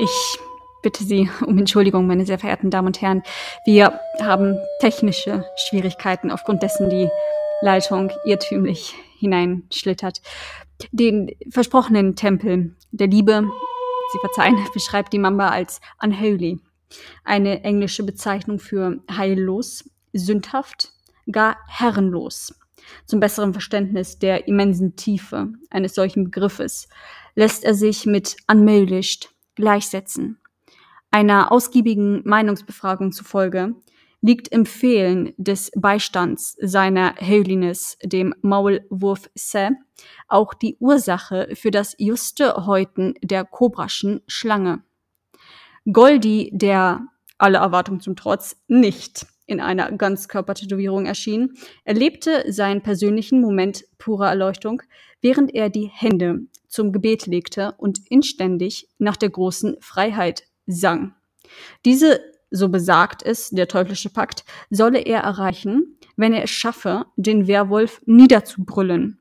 Ich bitte Sie um Entschuldigung, meine sehr verehrten Damen und Herren. Wir haben technische Schwierigkeiten, aufgrund dessen die Leitung irrtümlich hineinschlittert. Den versprochenen Tempel der Liebe, Sie verzeihen, beschreibt die Mamba als unholy. Eine englische Bezeichnung für heillos, sündhaft, gar herrenlos. Zum besseren Verständnis der immensen Tiefe eines solchen Begriffes lässt er sich mit unmöglicht gleichsetzen. Einer ausgiebigen Meinungsbefragung zufolge liegt im Fehlen des Beistands seiner Holiness, dem Maulwurf Se, auch die Ursache für das juste Häuten der kobraschen Schlange. Goldi, der alle Erwartungen zum Trotz nicht in einer Ganzkörpertätowierung erschien, erlebte seinen persönlichen Moment purer Erleuchtung, während er die Hände zum Gebet legte und inständig nach der großen Freiheit sang. Diese, so besagt es der teuflische Pakt, solle er erreichen, wenn er es schaffe, den Werwolf niederzubrüllen.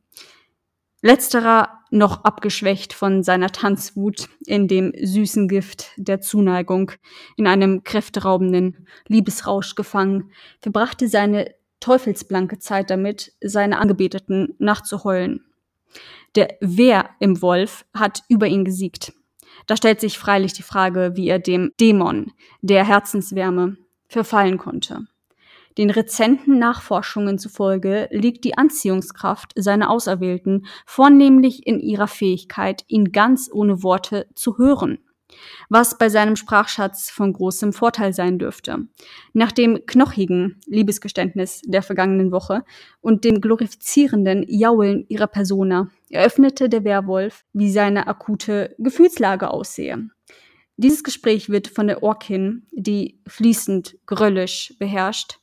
Letzterer noch abgeschwächt von seiner Tanzwut in dem süßen Gift der Zuneigung, in einem kräfteraubenden Liebesrausch gefangen, verbrachte seine teufelsblanke Zeit damit, seine Angebeteten nachzuheulen. Der Wer im Wolf hat über ihn gesiegt. Da stellt sich freilich die Frage, wie er dem Dämon der Herzenswärme verfallen konnte. Den rezenten Nachforschungen zufolge liegt die Anziehungskraft seiner Auserwählten vornehmlich in ihrer Fähigkeit, ihn ganz ohne Worte zu hören was bei seinem Sprachschatz von großem Vorteil sein dürfte. Nach dem knochigen Liebesgeständnis der vergangenen Woche und dem glorifizierenden Jaulen ihrer Persona eröffnete der Werwolf, wie seine akute Gefühlslage aussehe. Dieses Gespräch wird von der Orkin, die fließend gröllisch beherrscht,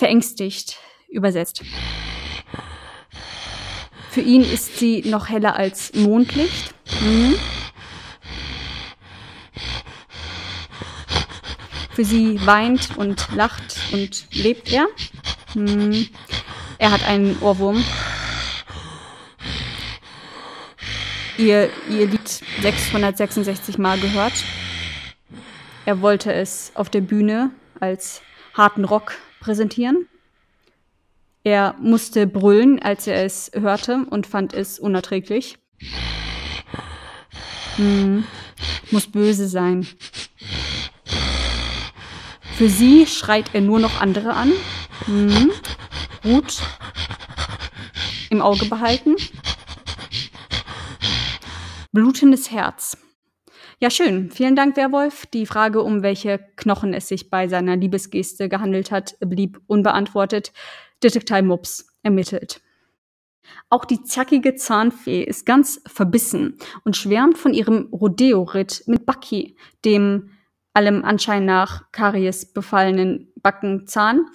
verängstigt übersetzt. Für ihn ist sie noch heller als Mondlicht. Mhm. Für sie weint und lacht und lebt er. Hm. Er hat einen Ohrwurm. Ihr, ihr Lied 666 Mal gehört. Er wollte es auf der Bühne als harten Rock präsentieren. Er musste brüllen, als er es hörte und fand es unerträglich. Hm, muss böse sein. Für sie schreit er nur noch andere an. Hm. Gut. Im Auge behalten. Blutendes Herz. Ja, schön. Vielen Dank, Werwolf. Die Frage, um welche Knochen es sich bei seiner Liebesgeste gehandelt hat, blieb unbeantwortet. Detektiv Mops ermittelt. Auch die zackige Zahnfee ist ganz verbissen und schwärmt von ihrem Rodeo-Ritt mit Bucky, dem allem Anschein nach Karies befallenen Backenzahn.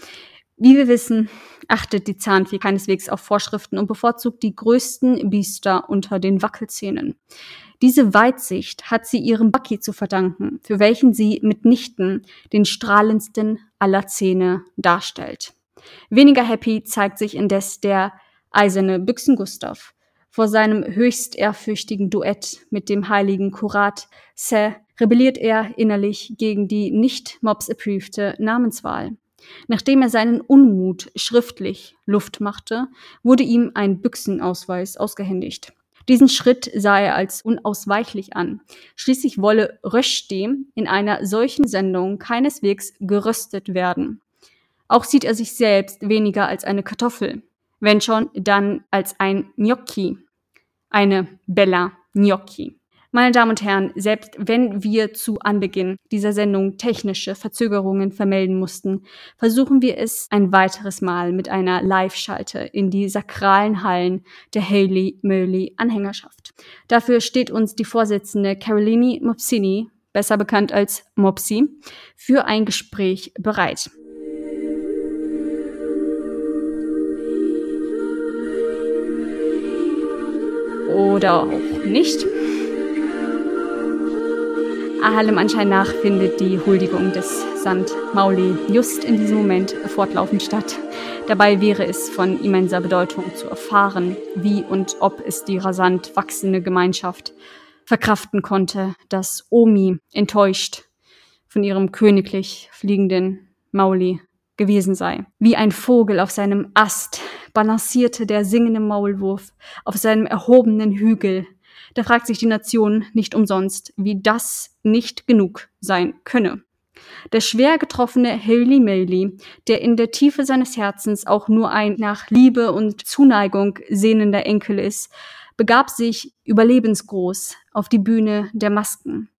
Wie wir wissen, achtet die Zahnfee keineswegs auf Vorschriften und bevorzugt die größten Biester unter den Wackelzähnen. Diese Weitsicht hat sie ihrem Bucky zu verdanken, für welchen sie mitnichten den strahlendsten aller Zähne darstellt. Weniger happy zeigt sich indes der eiserne Büchsen-Gustav. Vor seinem höchst ehrfürchtigen Duett mit dem heiligen Kurat Se rebelliert er innerlich gegen die nicht Mobs-approvete Namenswahl. Nachdem er seinen Unmut schriftlich Luft machte, wurde ihm ein Büchsenausweis ausgehändigt. Diesen Schritt sah er als unausweichlich an. Schließlich wolle Röschde in einer solchen Sendung keineswegs geröstet werden. Auch sieht er sich selbst weniger als eine Kartoffel, wenn schon dann als ein Gnocchi, eine Bella Gnocchi. Meine Damen und Herren, selbst wenn wir zu Anbeginn dieser Sendung technische Verzögerungen vermelden mussten, versuchen wir es ein weiteres Mal mit einer Live-Schalte in die sakralen Hallen der Haley Mölley Anhängerschaft. Dafür steht uns die Vorsitzende Carolini Mopsini, besser bekannt als Mopsi, für ein Gespräch bereit. Oder auch nicht. Allem Anschein nach findet die Huldigung des St. Mauli just in diesem Moment fortlaufend statt. Dabei wäre es von immenser Bedeutung zu erfahren, wie und ob es die rasant wachsende Gemeinschaft verkraften konnte, dass Omi enttäuscht von ihrem königlich fliegenden Mauli gewesen sei. Wie ein Vogel auf seinem Ast balancierte der singende Maulwurf auf seinem erhobenen Hügel. Da fragt sich die Nation nicht umsonst, wie das nicht genug sein könne. Der schwer getroffene Haley Maley, der in der Tiefe seines Herzens auch nur ein nach Liebe und Zuneigung sehnender Enkel ist, begab sich überlebensgroß auf die Bühne der Masken.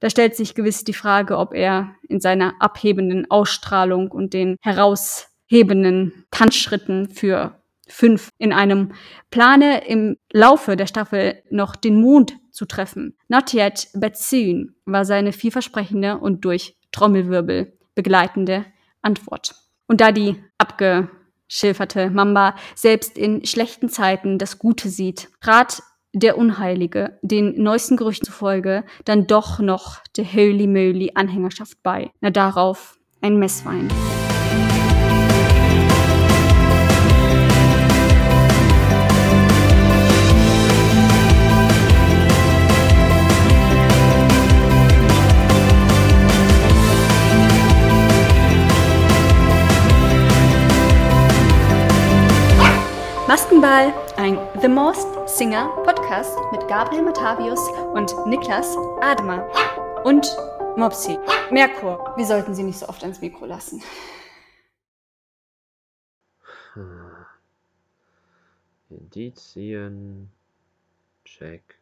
Da stellt sich gewiss die Frage, ob er in seiner abhebenden Ausstrahlung und den heraushebenden Tanzschritten für fünf in einem Plane im Laufe der Staffel noch den Mond zu treffen. Not yet, but soon war seine vielversprechende und durch Trommelwirbel begleitende Antwort. Und da die abgeschilferte Mamba selbst in schlechten Zeiten das Gute sieht, trat der Unheilige den neuesten Gerüchten zufolge dann doch noch der Holy Moly Anhängerschaft bei. Na darauf ein Messwein. Maskenball, ein The Most Singer Podcast mit Gabriel Matavius und Niklas Admer und Mopsi. Merkur, wir sollten sie nicht so oft ans Mikro lassen. Indizien. Check.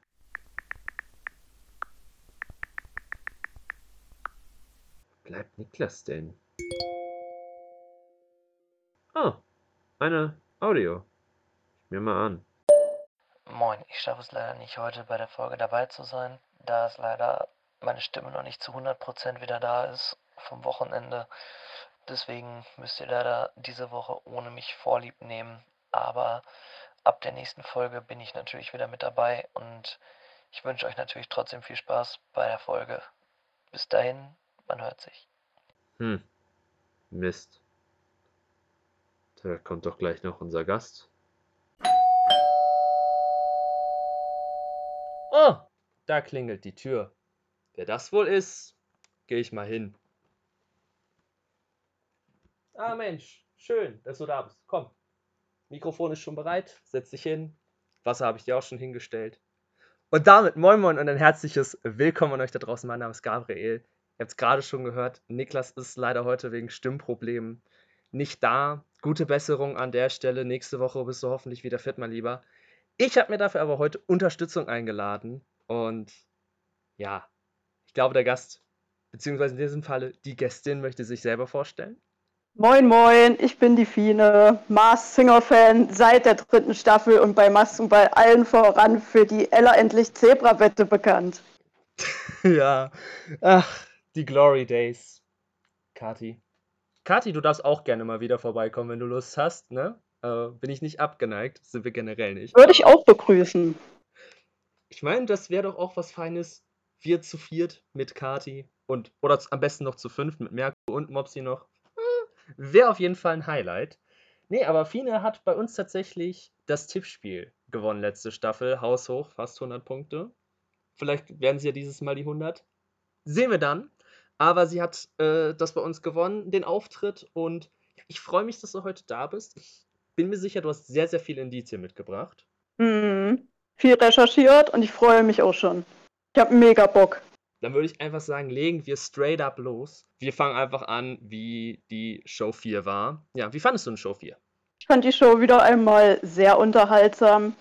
Bleibt Niklas denn? Oh, eine Audio mir mal an. Moin, ich schaffe es leider nicht heute bei der Folge dabei zu sein, da es leider meine Stimme noch nicht zu 100% wieder da ist vom Wochenende. Deswegen müsst ihr leider diese Woche ohne mich vorlieb nehmen. Aber ab der nächsten Folge bin ich natürlich wieder mit dabei und ich wünsche euch natürlich trotzdem viel Spaß bei der Folge. Bis dahin, man hört sich. Hm. Mist. Da kommt doch gleich noch unser Gast. Oh, da klingelt die Tür. Wer das wohl ist, gehe ich mal hin. Ah Mensch, schön, dass du da bist. Komm, Mikrofon ist schon bereit, setz dich hin. Wasser habe ich dir auch schon hingestellt. Und damit moin moin und ein herzliches Willkommen an euch da draußen. Mein Name ist Gabriel. Ihr habt es gerade schon gehört, Niklas ist leider heute wegen Stimmproblemen nicht da. Gute Besserung an der Stelle. Nächste Woche bist du hoffentlich wieder fit, mein Lieber. Ich habe mir dafür aber heute Unterstützung eingeladen und ja, ich glaube, der Gast, beziehungsweise in diesem Falle die Gästin, möchte sich selber vorstellen. Moin, moin, ich bin die Fine, Mars Singer-Fan seit der dritten Staffel und bei Maskenball allen voran für die Ella endlich Zebra-Wette bekannt. ja, ach, die Glory Days. Kati. Kati, du darfst auch gerne mal wieder vorbeikommen, wenn du Lust hast, ne? Äh, bin ich nicht abgeneigt, sind wir generell nicht. Würde ich auch begrüßen. Ich meine, das wäre doch auch was Feines. Wir zu viert mit Kati und oder am besten noch zu fünf mit Merko und Mopsi noch. Hm, wäre auf jeden Fall ein Highlight. Nee, aber Fine hat bei uns tatsächlich das Tippspiel gewonnen letzte Staffel. Haushoch, fast 100 Punkte. Vielleicht werden sie ja dieses Mal die 100. Sehen wir dann. Aber sie hat äh, das bei uns gewonnen, den Auftritt. Und ich freue mich, dass du heute da bist. Ich bin mir sicher, du hast sehr, sehr viel Indizien mitgebracht. Mhm. Viel recherchiert und ich freue mich auch schon. Ich habe mega Bock. Dann würde ich einfach sagen, legen wir straight up los. Wir fangen einfach an, wie die Show 4 war. Ja, wie fandest du denn Show 4? Ich fand die Show wieder einmal sehr unterhaltsam.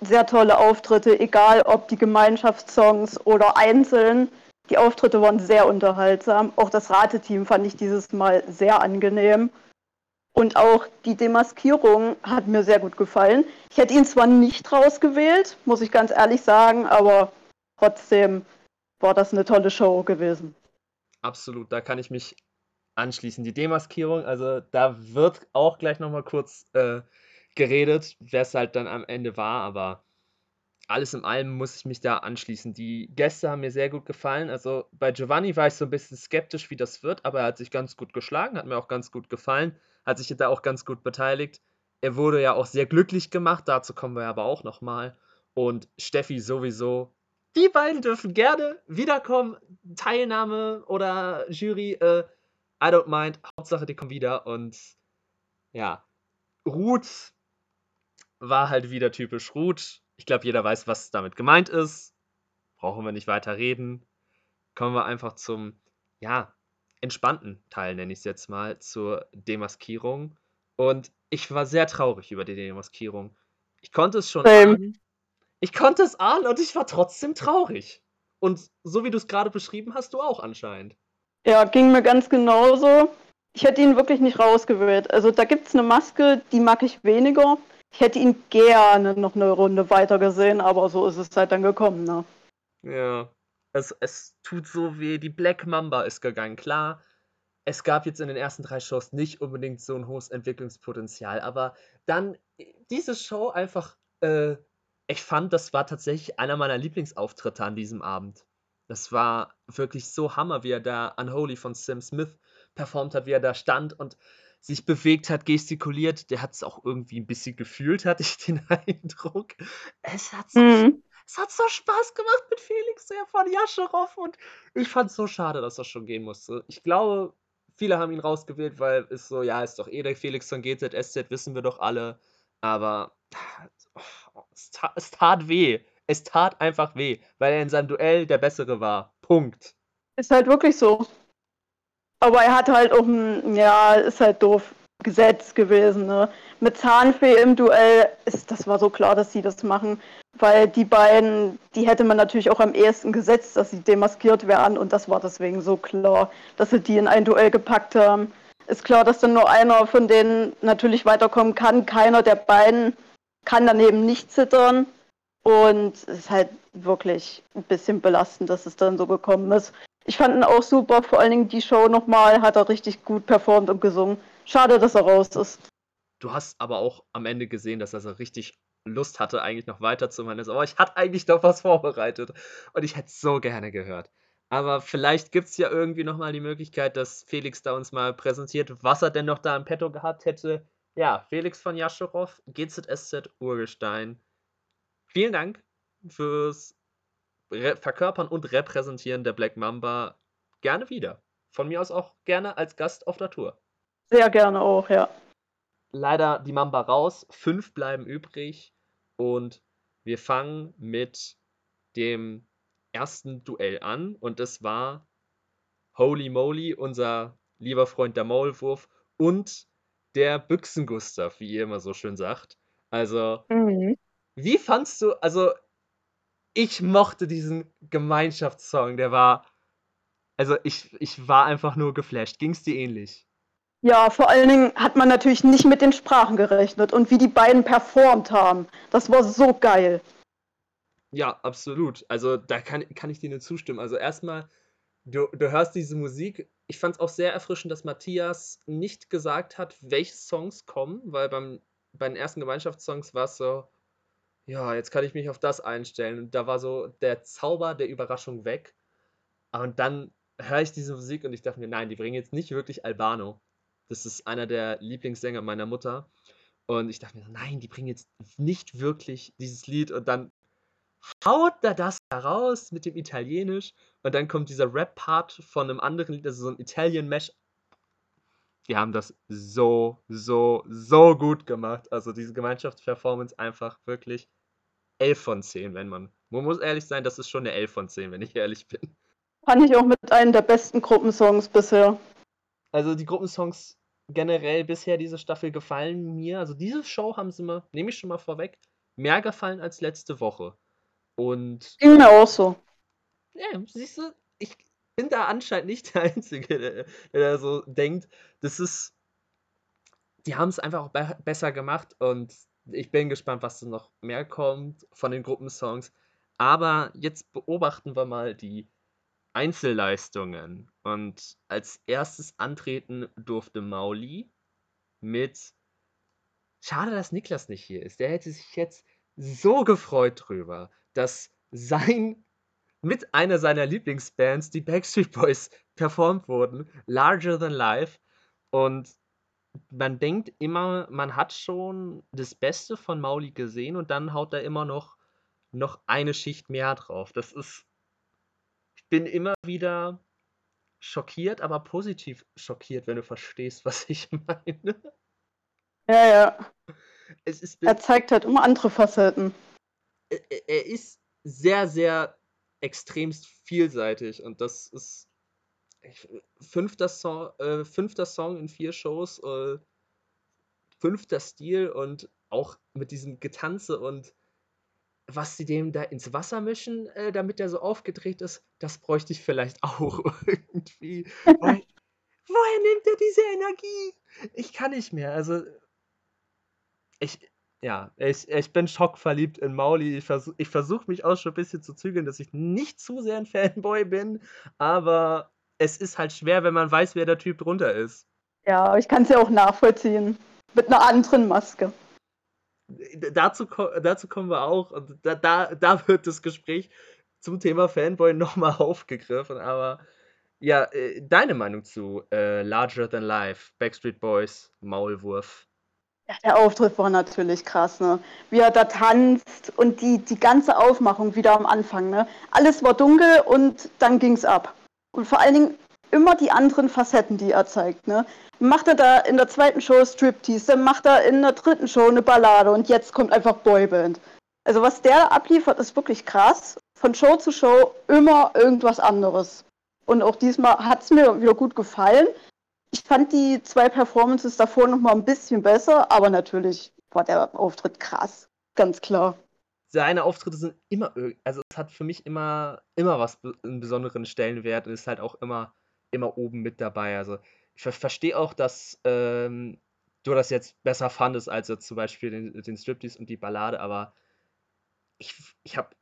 Sehr tolle Auftritte, egal ob die Gemeinschaftssongs oder einzeln. Die Auftritte waren sehr unterhaltsam. Auch das Rateteam fand ich dieses Mal sehr angenehm. Und auch die Demaskierung hat mir sehr gut gefallen. Ich hätte ihn zwar nicht rausgewählt, muss ich ganz ehrlich sagen, aber trotzdem war das eine tolle Show gewesen. Absolut, da kann ich mich anschließen. Die Demaskierung, also da wird auch gleich nochmal kurz äh, geredet, wer es halt dann am Ende war, aber alles in allem muss ich mich da anschließen. Die Gäste haben mir sehr gut gefallen. Also bei Giovanni war ich so ein bisschen skeptisch, wie das wird, aber er hat sich ganz gut geschlagen, hat mir auch ganz gut gefallen hat sich da auch ganz gut beteiligt. Er wurde ja auch sehr glücklich gemacht, dazu kommen wir aber auch nochmal. Und Steffi sowieso, die beiden dürfen gerne wiederkommen. Teilnahme oder Jury, äh, I don't mind. Hauptsache, die kommen wieder. Und ja, Ruth war halt wieder typisch Ruth. Ich glaube, jeder weiß, was damit gemeint ist. Brauchen wir nicht weiter reden. Kommen wir einfach zum, ja, entspannten Teil, nenne ich es jetzt mal, zur Demaskierung. Und ich war sehr traurig über die Demaskierung. Ich konnte es schon ahnen. Ich konnte es ahnen und ich war trotzdem traurig. Und so wie du es gerade beschrieben hast, du auch anscheinend. Ja, ging mir ganz genauso. Ich hätte ihn wirklich nicht rausgewählt. Also da gibt es eine Maske, die mag ich weniger. Ich hätte ihn gerne noch eine Runde weiter gesehen, aber so ist es halt dann gekommen, ne? Ja. Es, es tut so weh. Die Black Mamba ist gegangen. Klar, es gab jetzt in den ersten drei Shows nicht unbedingt so ein hohes Entwicklungspotenzial, aber dann diese Show einfach, äh, ich fand, das war tatsächlich einer meiner Lieblingsauftritte an diesem Abend. Das war wirklich so Hammer, wie er da Unholy von Sam Smith performt hat, wie er da stand und sich bewegt hat, gestikuliert. Der hat es auch irgendwie ein bisschen gefühlt, hatte ich den Eindruck. Es hat so, Mhm. es hat so Spaß gemacht mit Felix der von Jascherow und ich fand es so schade, dass das schon gehen musste. Ich glaube, viele haben ihn rausgewählt, weil es so, ja, ist doch eh der Felix von GZSZ, wissen wir doch alle. Aber oh, es, tat, es tat weh. Es tat einfach weh, weil er in seinem Duell der Bessere war. Punkt. Ist halt wirklich so. Aber er hat halt auch ein, ja, ist halt doof, Gesetz gewesen, ne? Mit Zahnfee im Duell, ist, das war so klar, dass sie das machen. Weil die beiden, die hätte man natürlich auch am ehesten gesetzt, dass sie demaskiert werden. Und das war deswegen so klar, dass sie die in ein Duell gepackt haben. Ist klar, dass dann nur einer von denen natürlich weiterkommen kann. Keiner der beiden kann daneben nicht zittern. Und es ist halt wirklich ein bisschen belastend, dass es dann so gekommen ist. Ich fand ihn auch super, vor allen Dingen die Show nochmal, hat er richtig gut performt und gesungen. Schade, dass er raus ist. Du hast aber auch am Ende gesehen, dass er so richtig Lust hatte, eigentlich noch weiterzumachen. Aber ich hatte eigentlich noch was vorbereitet und ich hätte es so gerne gehört. Aber vielleicht gibt es ja irgendwie nochmal die Möglichkeit, dass Felix da uns mal präsentiert, was er denn noch da im Petto gehabt hätte. Ja, Felix von Jaschow, GZSZ Urgestein. Vielen Dank fürs Verkörpern und Repräsentieren der Black Mamba. Gerne wieder. Von mir aus auch gerne als Gast auf der Tour. Sehr gerne auch, ja. Leider die Mamba raus. Fünf bleiben übrig. Und wir fangen mit dem ersten Duell an. Und das war Holy Moly, unser lieber Freund der Maulwurf und der Büchsen-Gustav, wie ihr immer so schön sagt. Also, Mhm. wie fandst du, also, ich mochte diesen Gemeinschaftssong, der war, also ich, ich war einfach nur geflasht. Ging es dir ähnlich? Ja, vor allen Dingen hat man natürlich nicht mit den Sprachen gerechnet und wie die beiden performt haben. Das war so geil. Ja, absolut. Also da kann, kann ich dir nur zustimmen. Also erstmal, du, du hörst diese Musik. Ich fand es auch sehr erfrischend, dass Matthias nicht gesagt hat, welche Songs kommen, weil beim, bei den ersten Gemeinschaftssongs war es so, ja, jetzt kann ich mich auf das einstellen. Und da war so der Zauber der Überraschung weg. Und dann höre ich diese Musik und ich dachte mir, nein, die bringen jetzt nicht wirklich Albano. Das ist einer der Lieblingssänger meiner Mutter. Und ich dachte mir, nein, die bringen jetzt nicht wirklich dieses Lied. Und dann haut er das heraus mit dem Italienisch. Und dann kommt dieser Rap-Part von einem anderen Lied, also so ein Italian-Mesh. Die haben das so, so, so gut gemacht. Also diese Gemeinschaftsperformance einfach wirklich 11 von 10, wenn man. Man muss ehrlich sein, das ist schon eine 11 von 10, wenn ich ehrlich bin. Fand ich auch mit einem der besten Gruppensongs bisher. Also die Gruppensongs generell bisher diese Staffel gefallen mir. Also diese Show haben sie mir, nehme ich schon mal vorweg, mehr gefallen als letzte Woche. Und Ging mir auch so. ja, siehst du, ich bin da anscheinend nicht der Einzige, der, der so denkt. Das ist. Die haben es einfach auch be besser gemacht und ich bin gespannt, was da noch mehr kommt von den Gruppensongs. Aber jetzt beobachten wir mal die Einzelleistungen. Und als erstes antreten durfte Mauli mit. Schade, dass Niklas nicht hier ist. Der hätte sich jetzt so gefreut drüber, dass sein mit einer seiner Lieblingsbands, die Backstreet Boys, performt wurden. Larger Than Life. Und man denkt immer, man hat schon das Beste von Mauli gesehen und dann haut er immer noch noch eine Schicht mehr drauf. Das ist. Ich bin immer wieder schockiert, aber positiv schockiert, wenn du verstehst, was ich meine. Ja, ja. Ist, Er zeigt halt immer andere Facetten. er, er ist sehr, sehr extremst vielseitig und das ist ich, fünfter, Song, äh, fünfter Song in vier Shows, äh, fünfter Stil und auch mit diesem Getanze und was sie dem da ins Wasser mischen, äh, damit der so aufgedreht ist, das bräuchte ich vielleicht auch irgendwie. Weil, woher nimmt er diese Energie? Ich kann nicht mehr. Also, ich, ja, ich, ich bin schockverliebt in Mauli. Ich versuche ich versuch mich auch schon ein bisschen zu zügeln, dass ich nicht zu sehr ein Fanboy bin, aber es ist halt schwer, wenn man weiß, wer der Typ drunter ist. Ja, aber ich kann es ja auch nachvollziehen. Mit einer anderen Maske. Dazu, dazu kommen wir auch. Und da, da, da wird das Gespräch zum Thema Fanboy nochmal aufgegriffen. Aber ja, äh, deine Meinung zu äh, Larger Than Life, Backstreet Boys, Maulwurf. Ja, der Auftritt war natürlich krass, ne? Wie er da tanzt und die, die ganze Aufmachung wieder am Anfang, ne? Alles war dunkel und dann ging's ab. Und vor allen Dingen immer die anderen Facetten, die er zeigt, ne? Macht er da in der zweiten Show Striptease, dann macht er in der dritten Show eine Ballade und jetzt kommt einfach Boyband. Also was der abliefert, ist wirklich krass. Von Show zu Show immer irgendwas anderes. Und auch diesmal hat's mir wieder gut gefallen. Ich fand die zwei Performances davor noch mal ein bisschen besser, aber natürlich war der Auftritt krass, ganz klar. Seine Auftritte sind immer, also es hat für mich immer, immer was, einen besonderen Stellenwert und ist halt auch immer, immer oben mit dabei. Also ich ver verstehe auch, dass ähm, du das jetzt besser fandest als jetzt zum Beispiel den, den Striptease und die Ballade, aber ich, ich habe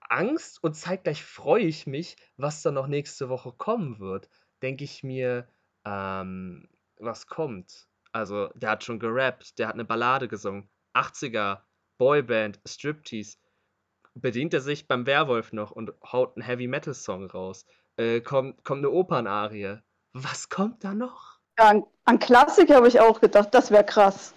Angst und zeitgleich freue ich mich, was da noch nächste Woche kommen wird. Denke ich mir, ähm, was kommt? Also, der hat schon gerappt, der hat eine Ballade gesungen. 80er, Boyband, Striptease. Bedient er sich beim Werwolf noch und haut einen Heavy Metal Song raus. Äh, kommt, kommt eine Opernarie. Was kommt da noch? Ja, an, an Klassik habe ich auch gedacht, das wäre krass.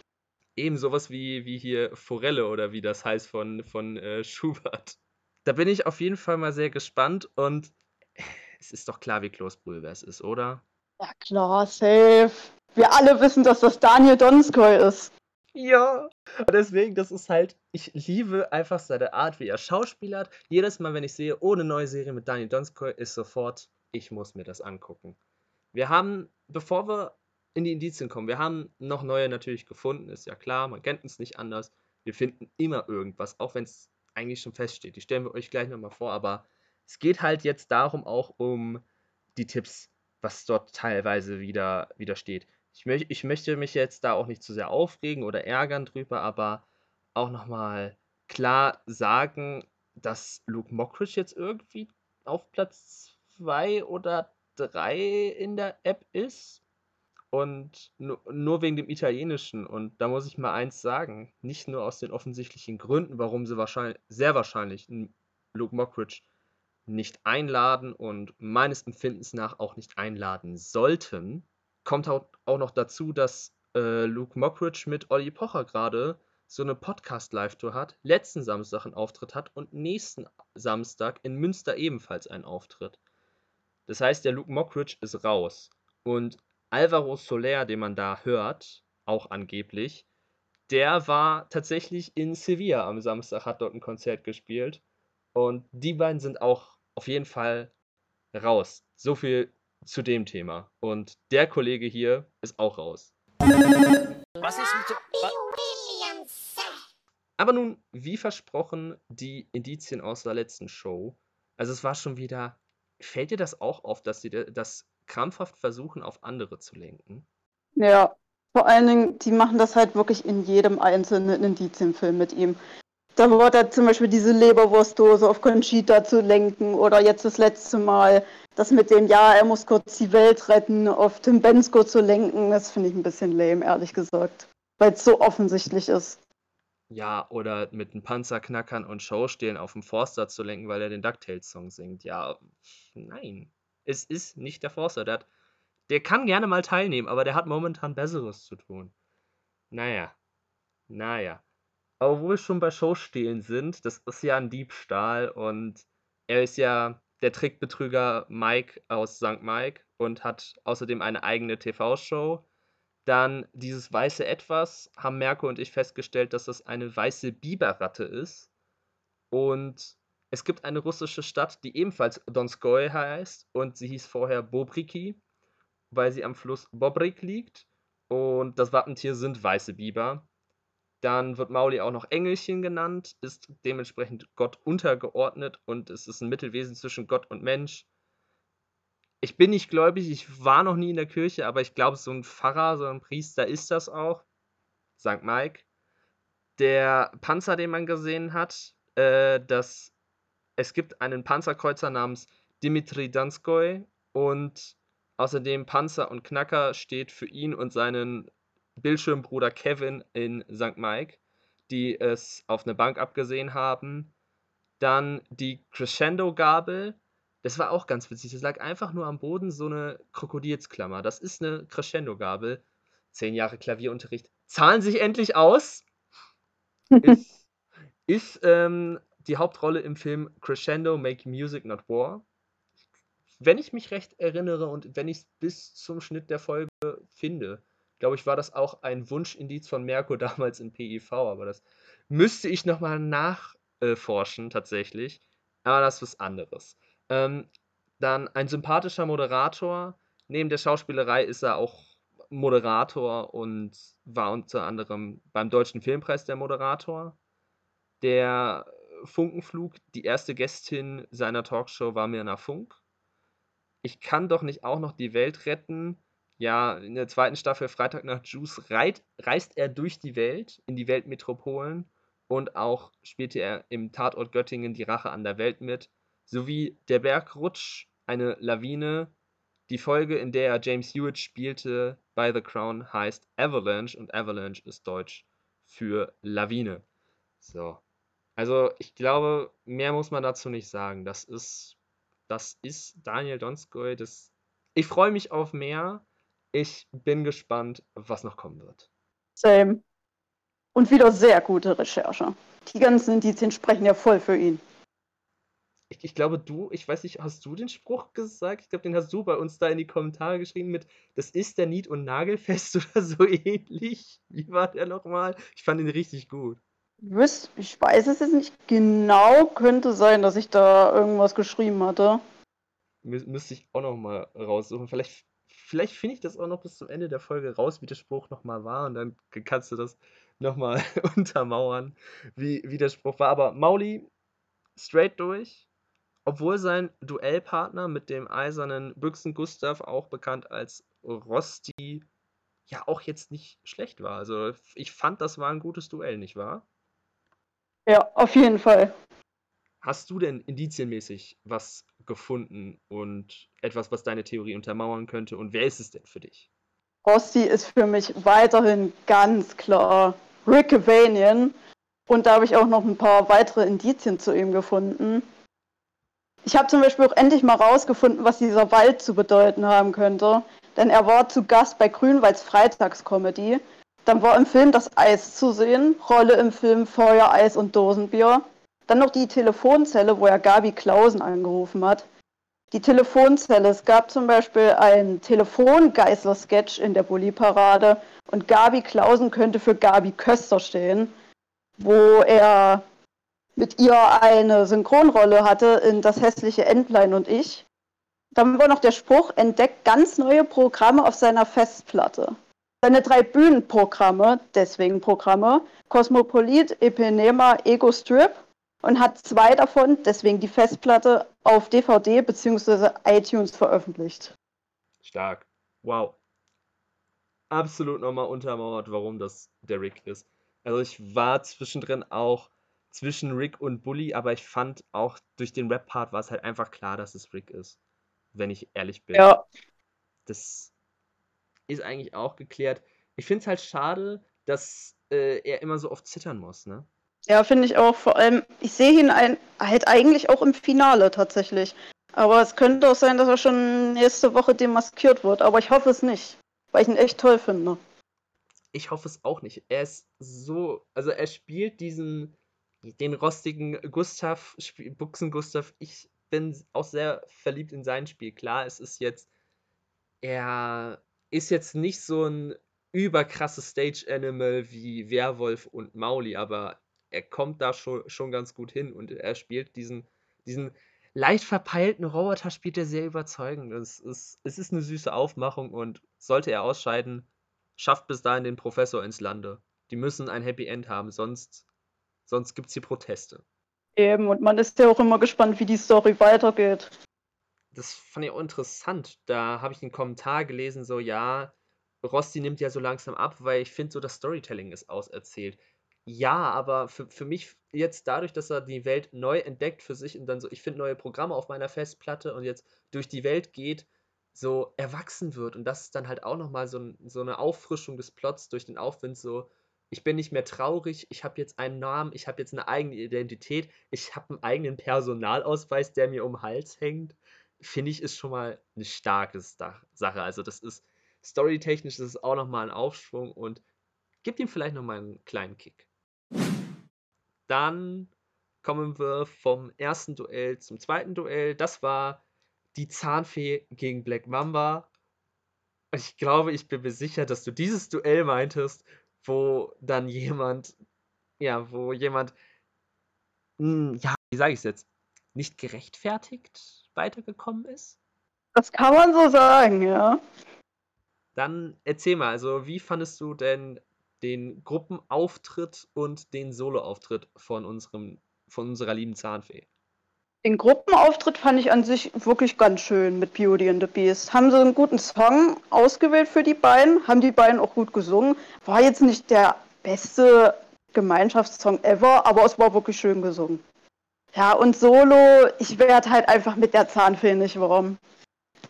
Eben sowas wie, wie hier Forelle oder wie das heißt von, von äh, Schubert. Da bin ich auf jeden Fall mal sehr gespannt und es ist doch klar, wie Klaus Brühlvers ist, oder? Ja klar, safe. Wir alle wissen, dass das Daniel Donskoy ist. Ja. Und deswegen, das ist halt, ich liebe einfach seine Art, wie er schauspielert. Jedes Mal, wenn ich sehe, ohne neue Serie mit Daniel Donskoy, ist sofort, ich muss mir das angucken. Wir haben, bevor wir in die Indizien kommen, wir haben noch neue natürlich gefunden, ist ja klar, man kennt uns nicht anders. Wir finden immer irgendwas, auch wenn es eigentlich schon feststeht. Die stellen wir euch gleich nochmal vor, aber es geht halt jetzt darum auch um die Tipps, was dort teilweise wieder, wieder steht. Ich, möch, ich möchte mich jetzt da auch nicht zu sehr aufregen oder ärgern drüber, aber auch nochmal klar sagen, dass Luke Mockridge jetzt irgendwie auf Platz 2 oder 3 in der App ist. Und nur, nur wegen dem Italienischen. Und da muss ich mal eins sagen, nicht nur aus den offensichtlichen Gründen, warum sie wahrscheinlich, sehr wahrscheinlich Luke Mockridge nicht einladen und meines Empfindens nach auch nicht einladen sollten, kommt auch noch dazu, dass äh, Luke Mockridge mit Olli Pocher gerade so eine Podcast-Live-Tour hat, letzten Samstag einen Auftritt hat und nächsten Samstag in Münster ebenfalls einen Auftritt. Das heißt, der Luke Mockridge ist raus. Und Alvaro Soler, den man da hört, auch angeblich, der war tatsächlich in Sevilla am Samstag, hat dort ein Konzert gespielt. Und die beiden sind auch auf jeden Fall raus. So viel zu dem Thema. Und der Kollege hier ist auch raus. Was ist mit. Wa Aber nun, wie versprochen, die Indizien aus der letzten Show. Also es war schon wieder. Fällt dir das auch auf, dass sie da- das krampfhaft versuchen, auf andere zu lenken? Ja, vor allen Dingen, die machen das halt wirklich in jedem einzelnen Indizienfilm mit ihm. Da war da zum Beispiel diese Leberwurstdose auf Conchita zu lenken oder jetzt das letzte Mal das mit dem, ja, er muss kurz die Welt retten, auf Tim Bensko zu lenken. Das finde ich ein bisschen lame, ehrlich gesagt. Weil es so offensichtlich ist. Ja, oder mit den Panzerknackern und Showstehlen auf dem Forster zu lenken, weil er den DuckTales-Song singt. Ja, nein. Es ist nicht der Forster. Der, hat, der kann gerne mal teilnehmen, aber der hat momentan Besseres zu tun. Naja. Naja. Aber wo wir schon bei Showstehlen sind, das ist ja ein Diebstahl und er ist ja der Trickbetrüger Mike aus St. Mike und hat außerdem eine eigene TV-Show. Dann dieses weiße Etwas haben Merko und ich festgestellt, dass das eine weiße Biberratte ist. Und es gibt eine russische Stadt, die ebenfalls Donskoy heißt und sie hieß vorher Bobriki, weil sie am Fluss Bobrik liegt. Und das Wappentier sind weiße Biber. Dann wird Mauli auch noch Engelchen genannt, ist dementsprechend Gott untergeordnet und es ist ein Mittelwesen zwischen Gott und Mensch. Ich bin nicht gläubig, ich war noch nie in der Kirche, aber ich glaube, so ein Pfarrer, so ein Priester ist das auch. St. Mike. Der Panzer, den man gesehen hat, äh, das, es gibt einen Panzerkreuzer namens Dimitri Danskoy und außerdem Panzer und Knacker steht für ihn und seinen Bildschirmbruder Kevin in St. Mike, die es auf eine Bank abgesehen haben. Dann die Crescendo-Gabel. Das war auch ganz witzig. Das lag einfach nur am Boden so eine Krokodilsklammer. Das ist eine Crescendo-Gabel. Zehn Jahre Klavierunterricht. Zahlen sich endlich aus. ist ist ähm, die Hauptrolle im Film Crescendo Make Music Not War. Wenn ich mich recht erinnere und wenn ich es bis zum Schnitt der Folge finde, glaube ich, war das auch ein Wunschindiz von Merkur damals in PIV, aber das müsste ich nochmal nachforschen tatsächlich. Aber das ist was anderes. Ähm, dann ein sympathischer Moderator. Neben der Schauspielerei ist er auch Moderator und war unter anderem beim Deutschen Filmpreis der Moderator. Der Funkenflug, die erste Gästin seiner Talkshow war Mirna Funk. Ich kann doch nicht auch noch die Welt retten ja, in der zweiten Staffel Freitag nach Juice reit, reist er durch die Welt, in die Weltmetropolen und auch spielte er im Tatort Göttingen die Rache an der Welt mit, sowie Der Bergrutsch, eine Lawine. Die Folge, in der er James Hewitt spielte bei The Crown, heißt Avalanche und Avalanche ist Deutsch für Lawine. So. Also, ich glaube, mehr muss man dazu nicht sagen. Das ist, das ist Daniel Donskoy. Das, ich freue mich auf mehr. Ich bin gespannt, was noch kommen wird. Same. Und wieder sehr gute Recherche. Die ganzen Indizien sprechen ja voll für ihn. Ich, ich, glaube, du, ich weiß nicht, hast du den Spruch gesagt? Ich glaube, den hast du bei uns da in die Kommentare geschrieben mit, das ist der Nied- und Nagelfest oder so ähnlich. Wie war der nochmal? Ich fand ihn richtig gut. Ich weiß es jetzt nicht genau. Könnte sein, dass ich da irgendwas geschrieben hatte. Mü müsste ich auch nochmal raussuchen. Vielleicht vielleicht finde ich das auch noch bis zum Ende der Folge raus, wie der Spruch nochmal war. Und dann kannst du das nochmal untermauern, wie, wie der Spruch war. Aber Mauli straight durch, obwohl sein Duellpartner mit dem eisernen Büchsen Gustav, auch bekannt als Rosti, ja auch jetzt nicht schlecht war. Also ich fand, das war ein gutes Duell, nicht wahr? Ja, auf jeden Fall. Hast du denn indizienmäßig was gefunden und etwas, was deine Theorie untermauern könnte? Und wer ist es denn für dich? Rossi ist für mich weiterhin ganz klar Rick Avanian. Und da habe ich auch noch ein paar weitere Indizien zu ihm gefunden. Ich habe zum Beispiel auch endlich mal rausgefunden, was dieser Wald zu bedeuten haben könnte. Denn er war zu Gast bei Grünwalds Freitagscomedy. Dann war im Film das Eis zu sehen, Rolle im Film Feuer, Eis und Dosenbier. Dann noch die Telefonzelle, wo er Gabi Klausen angerufen hat. Die Telefonzelle, es gab zum Beispiel einen Telefongeißler-Sketch in der Bulli-Parade und Gabi Klausen könnte für Gabi Köster stehen, wo er mit ihr eine Synchronrolle hatte in Das hässliche Entlein und ich. Dann war noch der Spruch, entdeckt ganz neue Programme auf seiner Festplatte. Seine drei Bühnenprogramme, deswegen Programme, Cosmopolit, Epenema, Ego Strip und hat zwei davon, deswegen die Festplatte, auf DVD bzw. iTunes veröffentlicht. Stark. Wow. Absolut nochmal untermauert, warum das der Rick ist. Also ich war zwischendrin auch zwischen Rick und Bully, aber ich fand auch durch den Rap-Part war es halt einfach klar, dass es Rick ist. Wenn ich ehrlich bin. Ja. Das ist eigentlich auch geklärt. Ich finde es halt schade, dass äh, er immer so oft zittern muss, ne? Ja, finde ich auch. Vor allem, ich sehe ihn ein, halt eigentlich auch im Finale tatsächlich. Aber es könnte auch sein, dass er schon nächste Woche demaskiert wird. Aber ich hoffe es nicht, weil ich ihn echt toll finde. ich hoffe es auch nicht. Er ist so, also er spielt diesen, den rostigen Gustav, Buchsen Gustav. Ich bin auch sehr verliebt in sein Spiel. Klar, es ist jetzt, er ist jetzt nicht so ein überkrasses Stage-Animal wie Werwolf und Mauli, aber er kommt da schon, schon ganz gut hin und er spielt diesen, diesen leicht verpeilten Roboter spielt er sehr überzeugend. Es ist, es ist eine süße Aufmachung und sollte er ausscheiden, schafft bis dahin den Professor ins Lande. Die müssen ein Happy End haben, sonst, sonst gibt es hier Proteste. Eben, und man ist ja auch immer gespannt, wie die Story weitergeht. Das fand ich auch interessant. Da habe ich einen Kommentar gelesen, so, ja, Rosti nimmt ja so langsam ab, weil ich finde, so das Storytelling ist auserzählt. Ja, aber für, für mich jetzt dadurch, dass er die Welt neu entdeckt für sich und dann so, ich finde neue Programme auf meiner Festplatte und jetzt durch die Welt geht, so erwachsen wird. Und das ist dann halt auch nochmal so, so eine Auffrischung des Plots durch den Aufwind, so, ich bin nicht mehr traurig, ich habe jetzt einen Namen, ich habe jetzt eine eigene Identität, ich habe einen eigenen Personalausweis, der mir um den Hals hängt. Finde ich, ist schon mal eine starke Sache. Also, das ist storytechnisch, das ist auch nochmal ein Aufschwung und gibt ihm vielleicht nochmal einen kleinen Kick. Dann kommen wir vom ersten Duell zum zweiten Duell. Das war die Zahnfee gegen Black Mamba. Ich glaube, ich bin mir sicher, dass du dieses Duell meintest, wo dann jemand, ja, wo jemand, hm, ja, wie sage ich es jetzt, nicht gerechtfertigt weitergekommen ist? Das kann man so sagen, ja. Dann erzähl mal, also wie fandest du denn den Gruppenauftritt und den Soloauftritt von unserem, von unserer lieben Zahnfee? Den Gruppenauftritt fand ich an sich wirklich ganz schön mit Beauty and the Beast. Haben sie einen guten Song ausgewählt für die beiden, haben die beiden auch gut gesungen. War jetzt nicht der beste Gemeinschaftssong ever, aber es war wirklich schön gesungen. Ja, und Solo, ich werde halt einfach mit der Zahnfee nicht warm.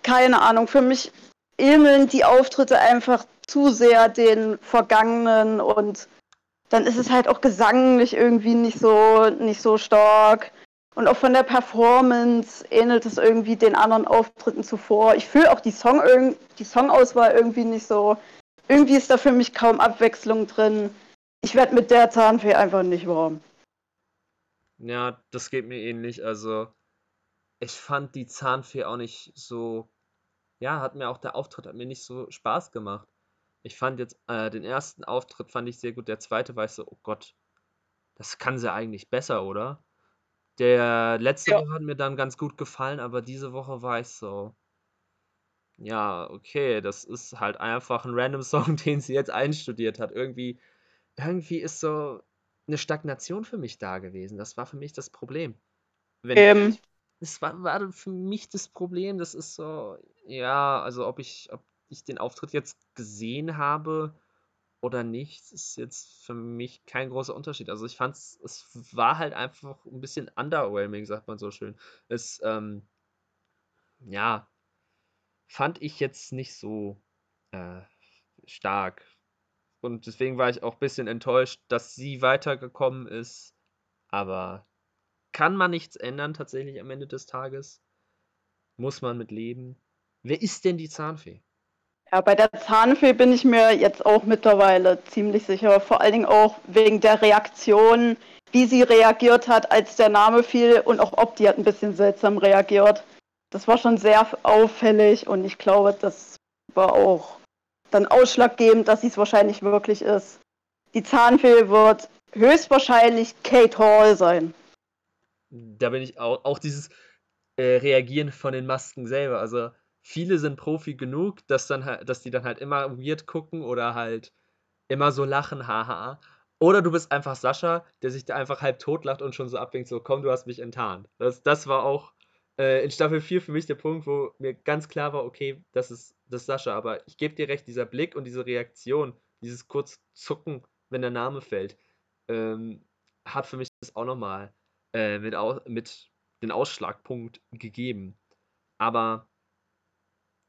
Keine Ahnung, für mich ähneln die Auftritte einfach zu sehr den vergangenen und dann ist es halt auch gesanglich irgendwie nicht so, nicht so stark. Und auch von der Performance ähnelt es irgendwie den anderen Auftritten zuvor. Ich fühle auch die, Song die Songauswahl irgendwie nicht so. Irgendwie ist da für mich kaum Abwechslung drin. Ich werde mit der Zahnfee einfach nicht warm. Ja, das geht mir ähnlich. Also, ich fand die Zahnfee auch nicht so. Ja, hat mir auch der Auftritt hat mir nicht so Spaß gemacht. Ich fand jetzt äh, den ersten Auftritt fand ich sehr gut. Der zweite war ich so, oh Gott, das kann sie eigentlich besser, oder? Der letzte Ja. Woche hat mir dann ganz gut gefallen, aber diese Woche war ich so, ja, okay, das ist halt einfach ein random Song, den sie jetzt einstudiert hat. Irgendwie, irgendwie ist so eine Stagnation für mich da gewesen. Das war für mich das Problem. Wenn Ähm, das war, war für mich das Problem. Das ist so, ja, also ob ich, ob ich den Auftritt jetzt gesehen habe oder nicht, ist jetzt für mich kein großer Unterschied. Also ich fand es, es war halt einfach ein bisschen underwhelming, sagt man so schön. Es, ähm, ja, fand ich jetzt nicht so äh, stark. Und deswegen war ich auch ein bisschen enttäuscht, dass sie weitergekommen ist. Aber kann man nichts ändern tatsächlich am Ende des Tages. Muss man mit leben. Wer ist denn die Zahnfee? Ja, bei der Zahnfee bin ich mir jetzt auch mittlerweile ziemlich sicher. Vor allen Dingen auch wegen der Reaktion, wie sie reagiert hat, als der Name fiel und auch ob die hat ein bisschen seltsam reagiert. Das war schon sehr auffällig und ich glaube, das war auch dann ausschlaggebend, dass sie es wahrscheinlich wirklich ist. Die Zahnfee wird höchstwahrscheinlich Kate Hall sein. Da bin ich auch, auch dieses äh, Reagieren von den Masken selber. Also viele sind Profi genug, dass, dann dass die dann halt immer weird gucken oder halt immer so lachen, haha. Oder du bist einfach Sascha, der sich da einfach halb totlacht und schon so abwinkt, so komm, du hast mich enttarnt. Das, das war auch äh, in Staffel 4 für mich der Punkt, wo mir ganz klar war, okay, das ist, das ist Sascha. Aber ich gebe dir recht, dieser Blick und diese Reaktion, dieses kurz Zucken, wenn der Name fällt, ähm, hat für mich das auch nochmal äh, mit, mit den Ausschlagpunkt gegeben. Aber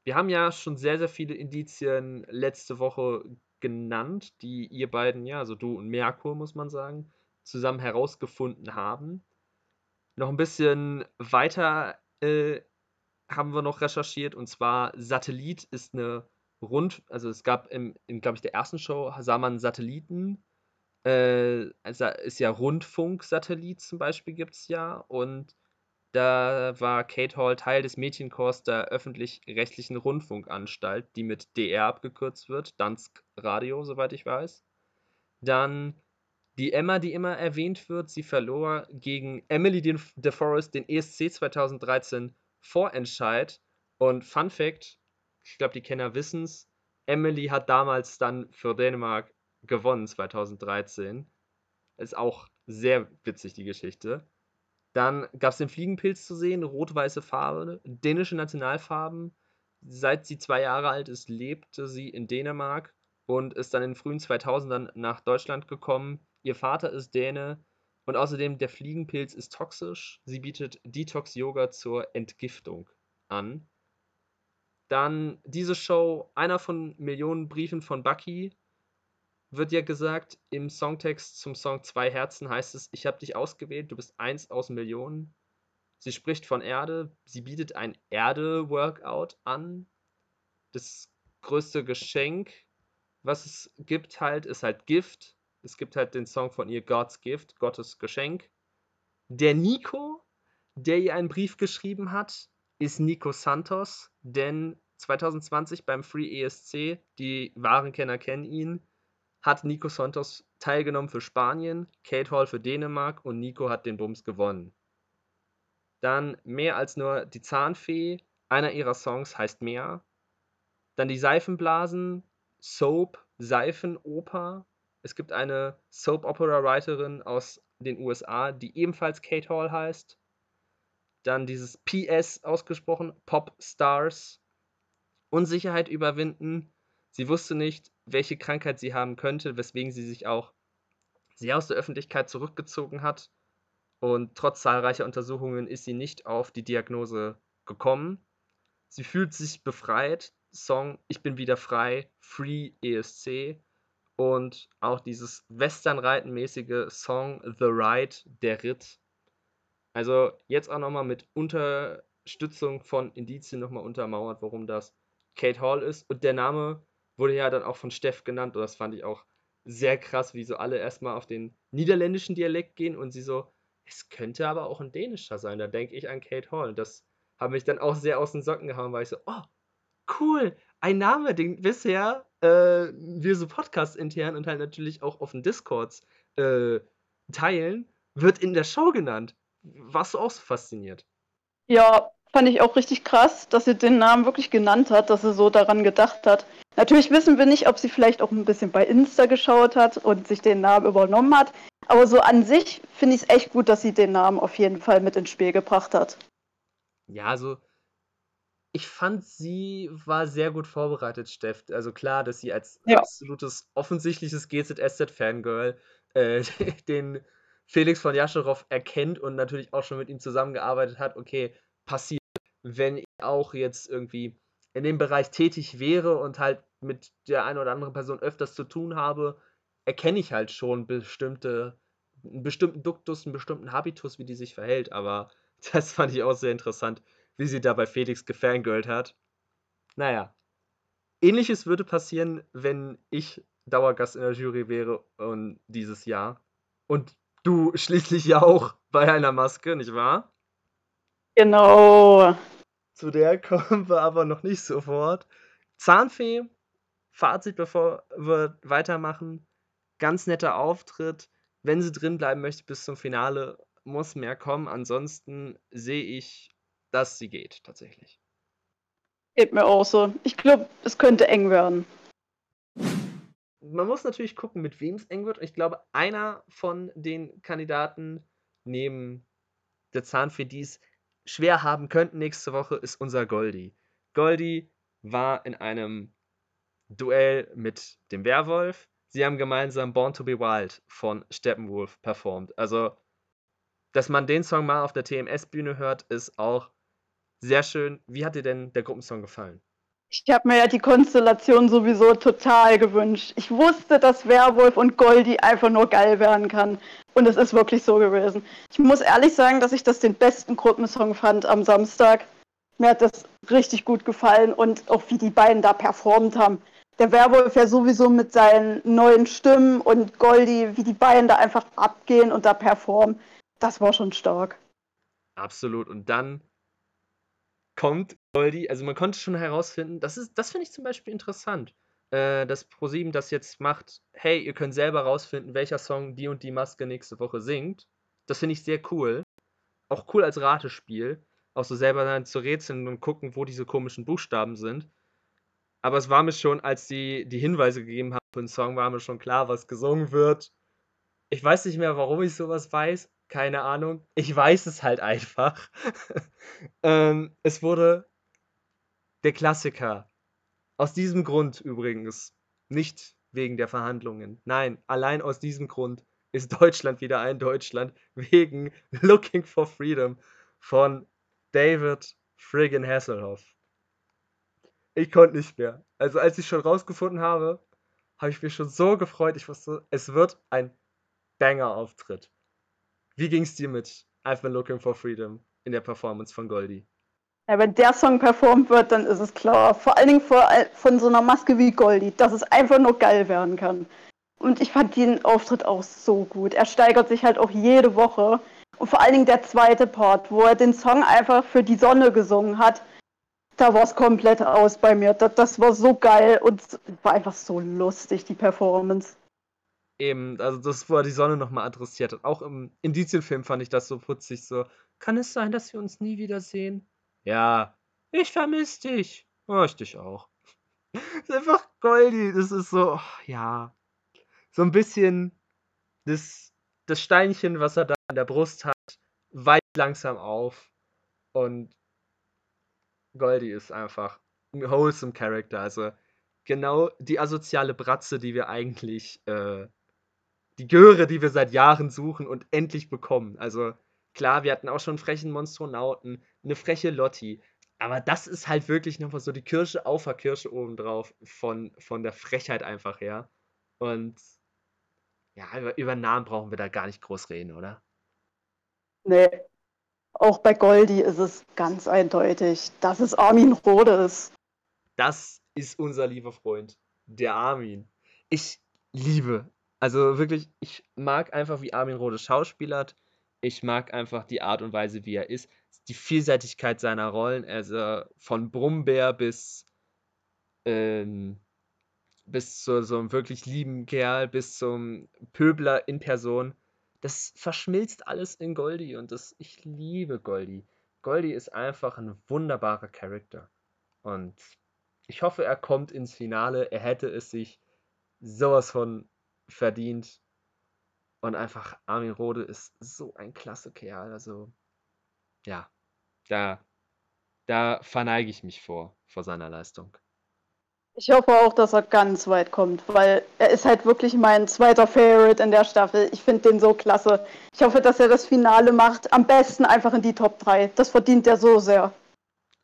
wir haben ja schon sehr, sehr viele Indizien letzte Woche genannt, die ihr beiden, ja, also du und Merkur, muss man sagen, zusammen herausgefunden haben. Noch ein bisschen weiter äh, haben wir noch recherchiert und zwar Satellit ist eine rund, also es gab im, in, glaube ich, der ersten Show sah man Satelliten. Äh, ist ja Rundfunksatellit zum Beispiel gibt es ja. Und da war Kate Hall Teil des Mädchenchors der öffentlich-rechtlichen Rundfunkanstalt, die mit DR abgekürzt wird, Dansk Radio, soweit ich weiß. Dann die Emma, die immer erwähnt wird, sie verlor gegen Emily DeForest den ESC 2013 Vorentscheid. Und Fun Fact: Ich glaube, die Kenner wissen es. Emily hat damals dann für Dänemark gewonnen, 2013. Ist auch sehr witzig, die Geschichte. Dann gab es den Fliegenpilz zu sehen, rot-weiße Farbe, dänische Nationalfarben. Seit sie zwei Jahre alt ist, lebte sie in Dänemark und ist dann in den frühen 2000ern nach Deutschland gekommen. Ihr Vater ist Däne und außerdem der Fliegenpilz ist toxisch. Sie bietet Detox-Yoga zur Entgiftung an. Dann diese Show, einer von Millionen Briefen von Bucky, wird ja gesagt, im Songtext zum Song Zwei Herzen heißt es, ich habe dich ausgewählt, du bist eins aus Millionen. Sie spricht von Erde, sie bietet ein Erde-Workout an. Das größte Geschenk, was es gibt halt, ist halt Gift. Es gibt halt den Song von ihr God's Gift, Gottes Geschenk. Der Nico, der ihr einen Brief geschrieben hat, ist Nico Santos, denn 2020 beim Free ESC, die wahren Kenner kennen ihn, hat Nico Santos teilgenommen für Spanien, Kate Hall für Dänemark und Nico hat den Bums gewonnen. Dann mehr als nur die Zahnfee, einer ihrer Songs heißt mehr. Dann die Seifenblasen, Soap, Seifenoper. Es gibt eine Soap-Opera-Writerin aus den USA, die ebenfalls Kate Hall heißt. Dann dieses PS ausgesprochen, Pop Stars. Unsicherheit überwinden. Sie wusste nicht, welche Krankheit sie haben könnte, weswegen sie sich auch sehr aus der Öffentlichkeit zurückgezogen hat. Und trotz zahlreicher Untersuchungen ist sie nicht auf die Diagnose gekommen. Sie fühlt sich befreit. Song Ich bin wieder frei, Free ESC. Und auch dieses Westernreiten-mäßige Song The Ride, der Ritt. Also jetzt auch nochmal mit Unterstützung von Indizien nochmal untermauert, warum das Kate Hall ist. Und der Name wurde ja dann auch von Steff genannt und das fand ich auch sehr krass, wie so alle erstmal auf den niederländischen Dialekt gehen und sie so, es könnte aber auch ein dänischer sein. Da denke ich an Kate Hall. Und das hat mich dann auch sehr aus den Socken gehauen, weil ich so, oh, cool, ein Name, den bisher äh, wir so Podcast intern und halt natürlich auch auf den Discords äh, teilen, wird in der Show genannt. Warst du auch so fasziniert? Ja, fand ich auch richtig krass, dass sie den Namen wirklich genannt hat, dass sie so daran gedacht hat. Natürlich wissen wir nicht, ob sie vielleicht auch ein bisschen bei Insta geschaut hat und sich den Namen übernommen hat. Aber so an sich finde ich es echt gut, dass sie den Namen auf jeden Fall mit ins Spiel gebracht hat. Ja, also ich fand, sie war sehr gut vorbereitet, Steff. Also klar, dass sie als ja. absolutes offensichtliches GZSZ-Fangirl äh, den Felix von Jascherow erkennt und natürlich auch schon mit ihm zusammengearbeitet hat. Okay, passiert, wenn ich auch jetzt irgendwie in dem Bereich tätig wäre und halt mit der einen oder anderen Person öfters zu tun habe, erkenne ich halt schon bestimmte, einen bestimmten Duktus, einen bestimmten Habitus, wie die sich verhält. Aber das fand ich auch sehr interessant, wie sie da bei Felix gefangirlt hat. Naja. Ähnliches würde passieren, wenn ich Dauergast in der Jury wäre und dieses Jahr. Und du schließlich ja auch bei einer Maske, nicht wahr? Genau. Zu der kommen wir aber noch nicht sofort. Zahnfee, Fazit, bevor wir weitermachen. Ganz netter Auftritt. Wenn sie drin bleiben möchte bis zum Finale, muss mehr kommen. Ansonsten sehe ich, dass sie geht, tatsächlich. Geht mir auch so. Ich glaube, es könnte eng werden. Man muss natürlich gucken, mit wem es eng wird. Ich glaube, einer von den Kandidaten neben der Zahnfee, die es schwer haben könnten nächste Woche, ist unser Goldie. Goldie war in einem Duell mit dem Werwolf. Sie haben gemeinsam Born to be Wild von Steppenwolf performt. Also, dass man den Song mal auf der TMS-Bühne hört, ist auch sehr schön. Wie hat dir denn der Gruppensong gefallen? Ich habe mir ja die Konstellation sowieso total gewünscht. Ich wusste, dass Werwolf und Goldie einfach nur geil werden kann. Und es ist wirklich so gewesen. Ich muss ehrlich sagen, dass ich das den besten Gruppensong fand am Samstag. Mir hat das richtig gut gefallen und auch wie die beiden da performt haben. Der Werwolf ja sowieso mit seinen neuen Stimmen und Goldie, wie die beiden da einfach abgehen und da performen. Das war schon stark. Absolut. Und dann kommt Goldie, also man konnte schon herausfinden, das ist, das finde ich zum Beispiel interessant, äh, dass ProSieben das jetzt macht, hey, ihr könnt selber rausfinden, welcher Song die und die Maske nächste Woche singt. Das finde ich sehr cool. Auch cool als Ratespiel. Auch so selber dann zu rätseln und gucken, wo diese komischen Buchstaben sind. Aber es war mir schon, als die die Hinweise gegeben haben für den Song, war mir schon klar, was gesungen wird. Ich weiß nicht mehr, warum ich sowas weiß. Keine Ahnung. Ich weiß es halt einfach. ähm, es wurde der Klassiker. Aus diesem Grund übrigens. Nicht wegen der Verhandlungen. Nein, allein aus diesem Grund ist Deutschland wieder ein Deutschland wegen Looking for Freedom von David Friggin Hasselhoff. Ich konnte nicht mehr. Also als ich schon rausgefunden habe, habe ich mich schon so gefreut. Ich wusste, es wird ein Banger-Auftritt. Wie ging es dir mit I've been looking for freedom in der Performance von Goldie? Ja, wenn der Song performt wird, dann ist es klar. Vor allen Dingen von, von so einer Maske wie Goldie, dass es einfach nur geil werden kann. Und ich fand den Auftritt auch so gut. Er steigert sich halt auch jede Woche. Und vor allen Dingen der zweite Part, wo er den Song einfach für die Sonne gesungen hat, da war es komplett aus bei mir. Das, das war so geil und war einfach so lustig, die Performance. Eben, also das, wo er die Sonne nochmal adressiert hat. Auch im Indizienfilm fand ich das so putzig, so, kann es sein, dass wir uns nie wiedersehen? Ja, ich vermisse dich. Oh, ich dich auch. das ist einfach Goldie, das ist so, oh, ja, so ein bisschen das, das Steinchen, was er da an der Brust hat, weicht langsam auf. Und Goldie ist einfach ein wholesome Character. Also genau die asoziale Bratze, die wir eigentlich, äh, die Göre, die wir seit Jahren suchen und endlich bekommen. Also klar, wir hatten auch schon einen frechen Monstronauten, eine freche Lotti. Aber das ist halt wirklich nochmal so die Kirsche auf der Kirsche obendrauf von, von der Frechheit einfach her. Und ja, über, über Namen brauchen wir da gar nicht groß reden, oder? Nee. Auch bei Goldie ist es ganz eindeutig, dass es Armin Rodes. Das ist unser lieber Freund, der Armin. Ich liebe, also wirklich, ich mag einfach, wie Armin Rodes schauspielert. Ich mag einfach die Art und Weise, wie er ist. Die Vielseitigkeit seiner Rollen, also von Brummbär bis ähm, bis zu so einem wirklich lieben Kerl, bis zum Pöbler in Person. Das verschmilzt alles in Goldie und das, ich liebe Goldie. Goldie ist einfach ein wunderbarer Charakter. Und ich hoffe, er kommt ins Finale. Er hätte es sich sowas von verdient. Und einfach Armin Rode ist so ein klasse Kerl. Also, ja, da, da verneige ich mich vor, vor seiner Leistung. Ich hoffe auch, dass er ganz weit kommt, weil er ist halt wirklich mein zweiter Favorite in der Staffel. Ich finde den so klasse. Ich hoffe, dass er das Finale macht. Am besten einfach in die Top 3. Das verdient er so sehr.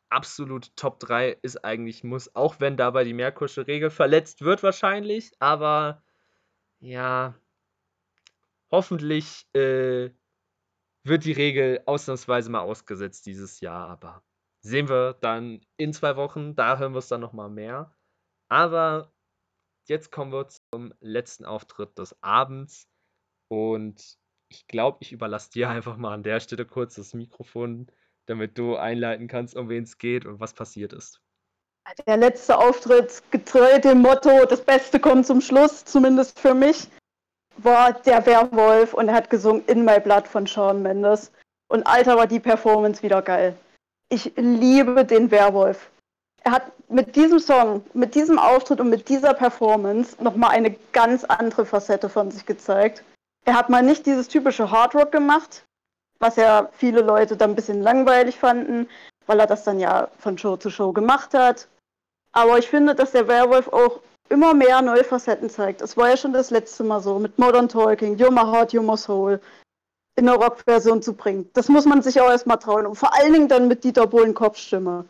Absolut Top 3 ist eigentlich muss, auch wenn dabei die Merkursche Regel verletzt wird wahrscheinlich, aber ja, hoffentlich äh, wird die Regel ausnahmsweise mal ausgesetzt dieses Jahr, aber sehen wir dann in zwei Wochen, da hören wir es dann nochmal mehr. Aber jetzt kommen wir zum letzten Auftritt des Abends. Und ich glaube, ich überlasse dir einfach mal an der Stelle kurz das Mikrofon, damit du einleiten kannst, um wen es geht und was passiert ist. Der letzte Auftritt, getreu dem Motto, das Beste kommt zum Schluss, zumindest für mich, war der Werwolf und er hat gesungen In My Blood von Shawn Mendes. Und Alter, war die Performance wieder geil. Ich liebe den Werwolf er hat mit diesem Song, mit diesem Auftritt und mit dieser Performance nochmal eine ganz andere Facette von sich gezeigt. Er hat mal nicht dieses typische Hardrock gemacht, was ja viele Leute dann ein bisschen langweilig fanden, weil er das dann ja von Show zu Show gemacht hat. Aber ich finde, dass der Werwolf auch immer mehr neue Facetten zeigt. Es war ja schon das letzte Mal so mit Modern Talking, You're My Heart, You're My Soul in der Rockversion zu bringen. Das muss man sich auch erstmal trauen. Und vor allen Dingen dann mit Dieter Bohlen Kopfstimme.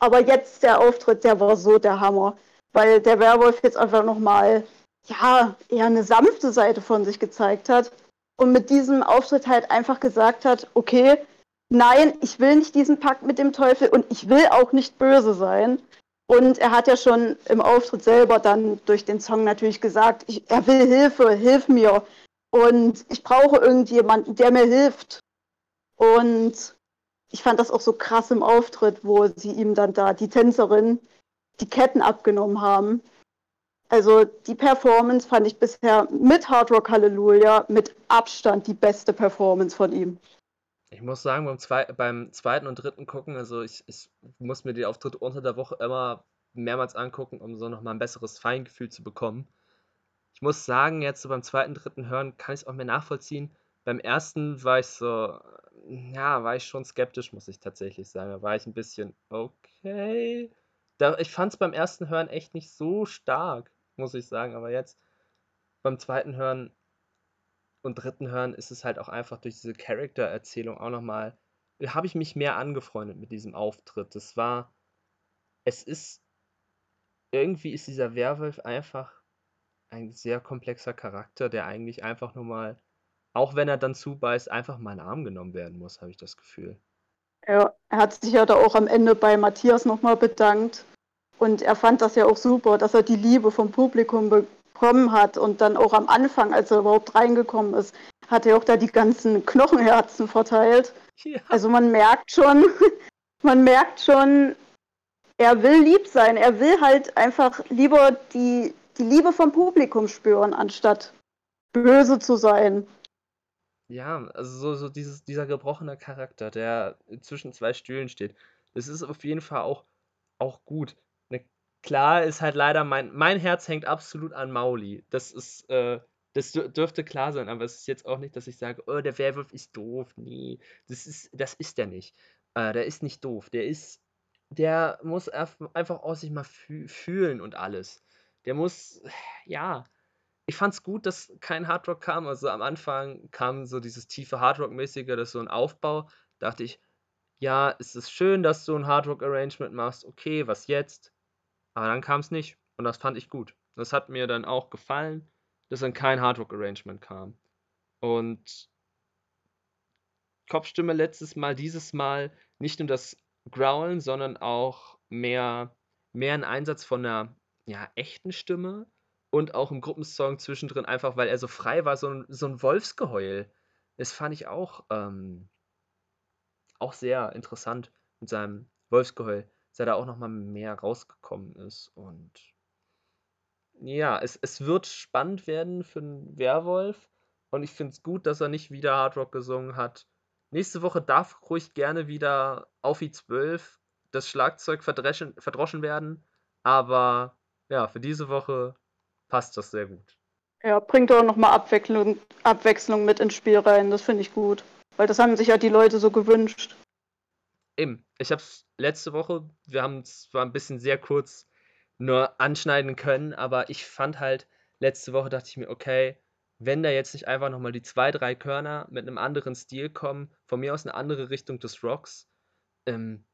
Aber jetzt der Auftritt, der war so der Hammer, weil der Werwolf jetzt einfach nochmal, ja, eher eine sanfte Seite von sich gezeigt hat und mit diesem Auftritt halt einfach gesagt hat, okay, nein, ich will nicht diesen Pakt mit dem Teufel und ich will auch nicht böse sein. Und er hat ja schon im Auftritt selber dann durch den Song natürlich gesagt, ich, er will Hilfe, hilf mir. Und ich brauche irgendjemanden, der mir hilft. Und ich fand das auch so krass im Auftritt, wo sie ihm dann da, die Tänzerin, die Ketten abgenommen haben. Also die Performance fand ich bisher mit Hard Rock Hallelujah mit Abstand die beste Performance von ihm. Ich muss sagen, beim, zwei, beim zweiten und dritten gucken, also ich, ich muss mir die Auftritte unter der Woche immer mehrmals angucken, um so nochmal ein besseres Feingefühl zu bekommen. Ich muss sagen, jetzt so beim zweiten, dritten Hören kann ich es auch mehr nachvollziehen. Beim ersten war ich so, ja, war ich schon skeptisch, muss ich tatsächlich sagen. Da war ich ein bisschen, okay. Da, ich fand es beim ersten Hören echt nicht so stark, muss ich sagen. Aber jetzt beim zweiten Hören und dritten Hören ist es halt auch einfach durch diese Charaktererzählung auch nochmal, habe ich mich mehr angefreundet mit diesem Auftritt. Das war, es ist, irgendwie ist dieser Werwolf einfach ein sehr komplexer Charakter, der eigentlich einfach nur mal, auch wenn er dann zubeißt, einfach mal in den Arm genommen werden muss, habe ich das Gefühl. Ja, er hat sich ja da auch am Ende bei Matthias nochmal bedankt. Und er fand das ja auch super, dass er die Liebe vom Publikum bekommen hat und dann auch am Anfang, als er überhaupt reingekommen ist, hat er auch da die ganzen Knochenherzen verteilt. Ja. Also man merkt schon, man merkt schon, er will lieb sein. Er will halt einfach lieber die, die Liebe vom Publikum spüren, anstatt böse zu sein. Ja, also so, so dieses, dieser gebrochene Charakter, der zwischen zwei Stühlen steht. Das ist auf jeden Fall auch, auch gut. Klar ist halt leider mein, mein Herz hängt absolut an Mauli. Das ist, äh, das dürfte klar sein, aber es ist jetzt auch nicht, dass ich sage, oh, der Werwolf ist doof. Nee, das ist, das ist der nicht. Äh, der ist nicht doof. Der ist, der muss einfach aus sich mal fühlen und alles. Der muss, ja. Ich fand's gut, dass kein Hardrock kam. Also am Anfang kam so dieses tiefe Hardrock-mäßige, das ist so ein Aufbau. Dachte ich, ja, es ist schön, dass du ein Hardrock-Arrangement machst. Okay, was jetzt? Aber dann kam es nicht und das fand ich gut. Das hat mir dann auch gefallen, dass dann kein Hardrock-Arrangement kam. Und Kopfstimme letztes Mal, dieses Mal nicht nur das Growlen, sondern auch mehr, mehr ein Einsatz von einer ja, echten Stimme und auch im Gruppensong zwischendrin einfach, weil er so frei war, so ein, so ein Wolfsgeheul. Das fand ich auch, ähm, auch sehr interessant mit seinem Wolfsgeheul dass da auch nochmal mehr rausgekommen ist. Und ja, es, es wird spannend werden für einen Werwolf. Und ich finde es gut, dass er nicht wieder Hardrock gesungen hat. Nächste Woche darf ruhig gerne wieder auf i12 das Schlagzeug verdroschen werden. Aber ja, für diese Woche passt das sehr gut. Ja, bringt auch nochmal Abwechslung, Abwechslung mit ins Spiel rein. Das finde ich gut. Weil das haben sich ja die Leute so gewünscht. Eben, ich habe letzte Woche, wir haben zwar ein bisschen sehr kurz nur anschneiden können, aber ich fand halt, letzte Woche dachte ich mir, okay, wenn da jetzt nicht einfach nochmal die zwei, drei Körner mit einem anderen Stil kommen, von mir aus eine andere Richtung des Rocks, ähm,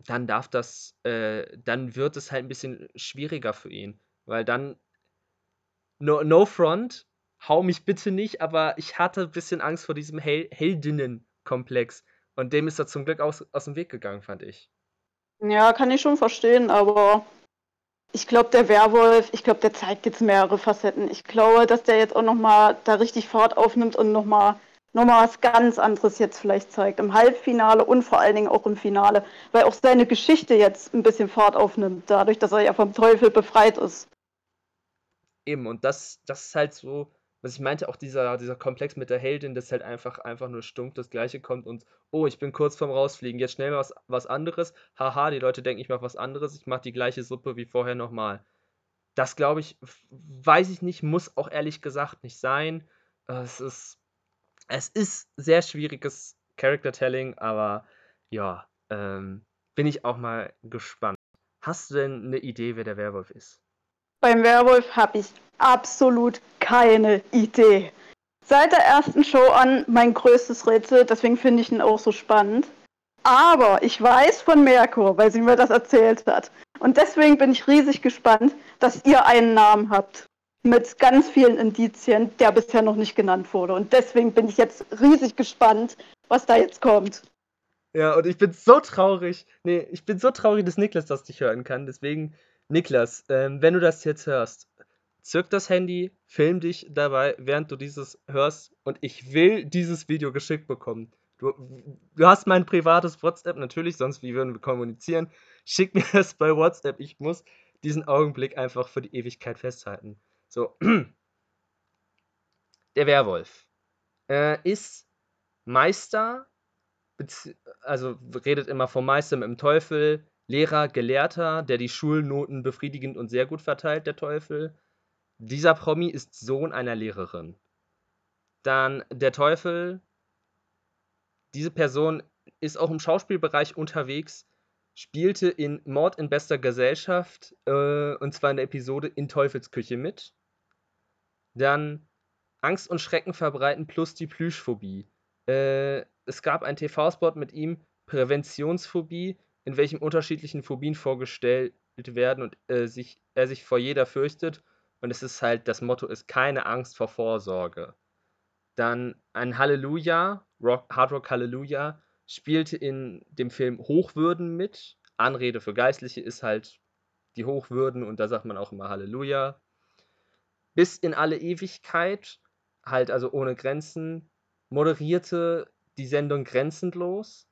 dann darf das, äh, dann wird es halt ein bisschen schwieriger für ihn. Weil dann, no, no front, hau mich bitte nicht, aber ich hatte ein bisschen Angst vor diesem Hel Heldinnenkomplex. Und dem ist er zum Glück aus, aus dem Weg gegangen, fand ich. Ja, kann ich schon verstehen, aber ich glaube, der Werwolf, ich glaube, der zeigt jetzt mehrere Facetten. Ich glaube, dass der jetzt auch nochmal da richtig Fahrt aufnimmt und nochmal noch mal was ganz anderes jetzt vielleicht zeigt. Im Halbfinale und vor allen Dingen auch im Finale. Weil auch seine Geschichte jetzt ein bisschen Fahrt aufnimmt, dadurch, dass er ja vom Teufel befreit ist. Eben, und das, das ist halt so, was ich meinte, auch dieser, dieser Komplex mit der Heldin, dass halt einfach, einfach nur stumpf das Gleiche kommt und, oh, ich bin kurz vorm Rausfliegen, jetzt schnell was, was anderes. Haha, die Leute denken, ich mache was anderes, ich mache die gleiche Suppe wie vorher nochmal. Das glaube ich, weiß ich nicht, muss auch ehrlich gesagt nicht sein. Es ist, es ist sehr schwieriges Character-Telling, aber ja, ähm, bin ich auch mal gespannt. Hast du denn eine Idee, wer der Werwolf ist? Beim Werwolf habe ich absolut keine Idee. Seit der ersten Show an mein größtes Rätsel, deswegen finde ich ihn auch so spannend. Aber ich weiß von Merkur, weil sie mir das erzählt hat. Und deswegen bin ich riesig gespannt, dass ihr einen Namen habt. mit ganz vielen Indizien, der bisher noch nicht genannt wurde. Und deswegen bin ich jetzt riesig gespannt, was da jetzt kommt. Ja, und ich bin so traurig. Nee, ich bin so traurig, dass Niklas das nicht hören kann. Deswegen, Niklas, ähm, wenn du das jetzt hörst, zück das Handy, film dich dabei, während du dieses hörst. Und ich will dieses Video geschickt bekommen. Du, du hast mein privates WhatsApp, natürlich, sonst wie würden wir kommunizieren. Schick mir das bei WhatsApp. Ich muss diesen Augenblick einfach für die Ewigkeit festhalten. So. Der Werwolf äh, ist Meister, also redet immer vom Meister mit dem Teufel, Lehrer, Gelehrter, der die Schulnoten befriedigend und sehr gut verteilt, der Teufel. Dieser Promi ist Sohn einer Lehrerin. Dann der Teufel, diese Person ist auch im Schauspielbereich unterwegs, spielte in Mord in bester Gesellschaft, äh, und zwar in der Episode In Teufelsküche mit. Dann Angst und Schrecken verbreiten plus die Plüschphobie. Äh, es gab einen TV-Spot mit ihm, Präventionsphobie, in welchem unterschiedlichen Phobien vorgestellt werden und äh, sich, er sich vor jeder fürchtet. Und es ist halt, das Motto ist keine Angst vor Vorsorge. Dann ein Halleluja, Rock, Hard Rock Halleluja, spielte in dem Film Hochwürden mit. Anrede für Geistliche ist halt die Hochwürden und da sagt man auch immer Halleluja. Bis in alle Ewigkeit, halt also ohne Grenzen, moderierte die Sendung Grenzenlos.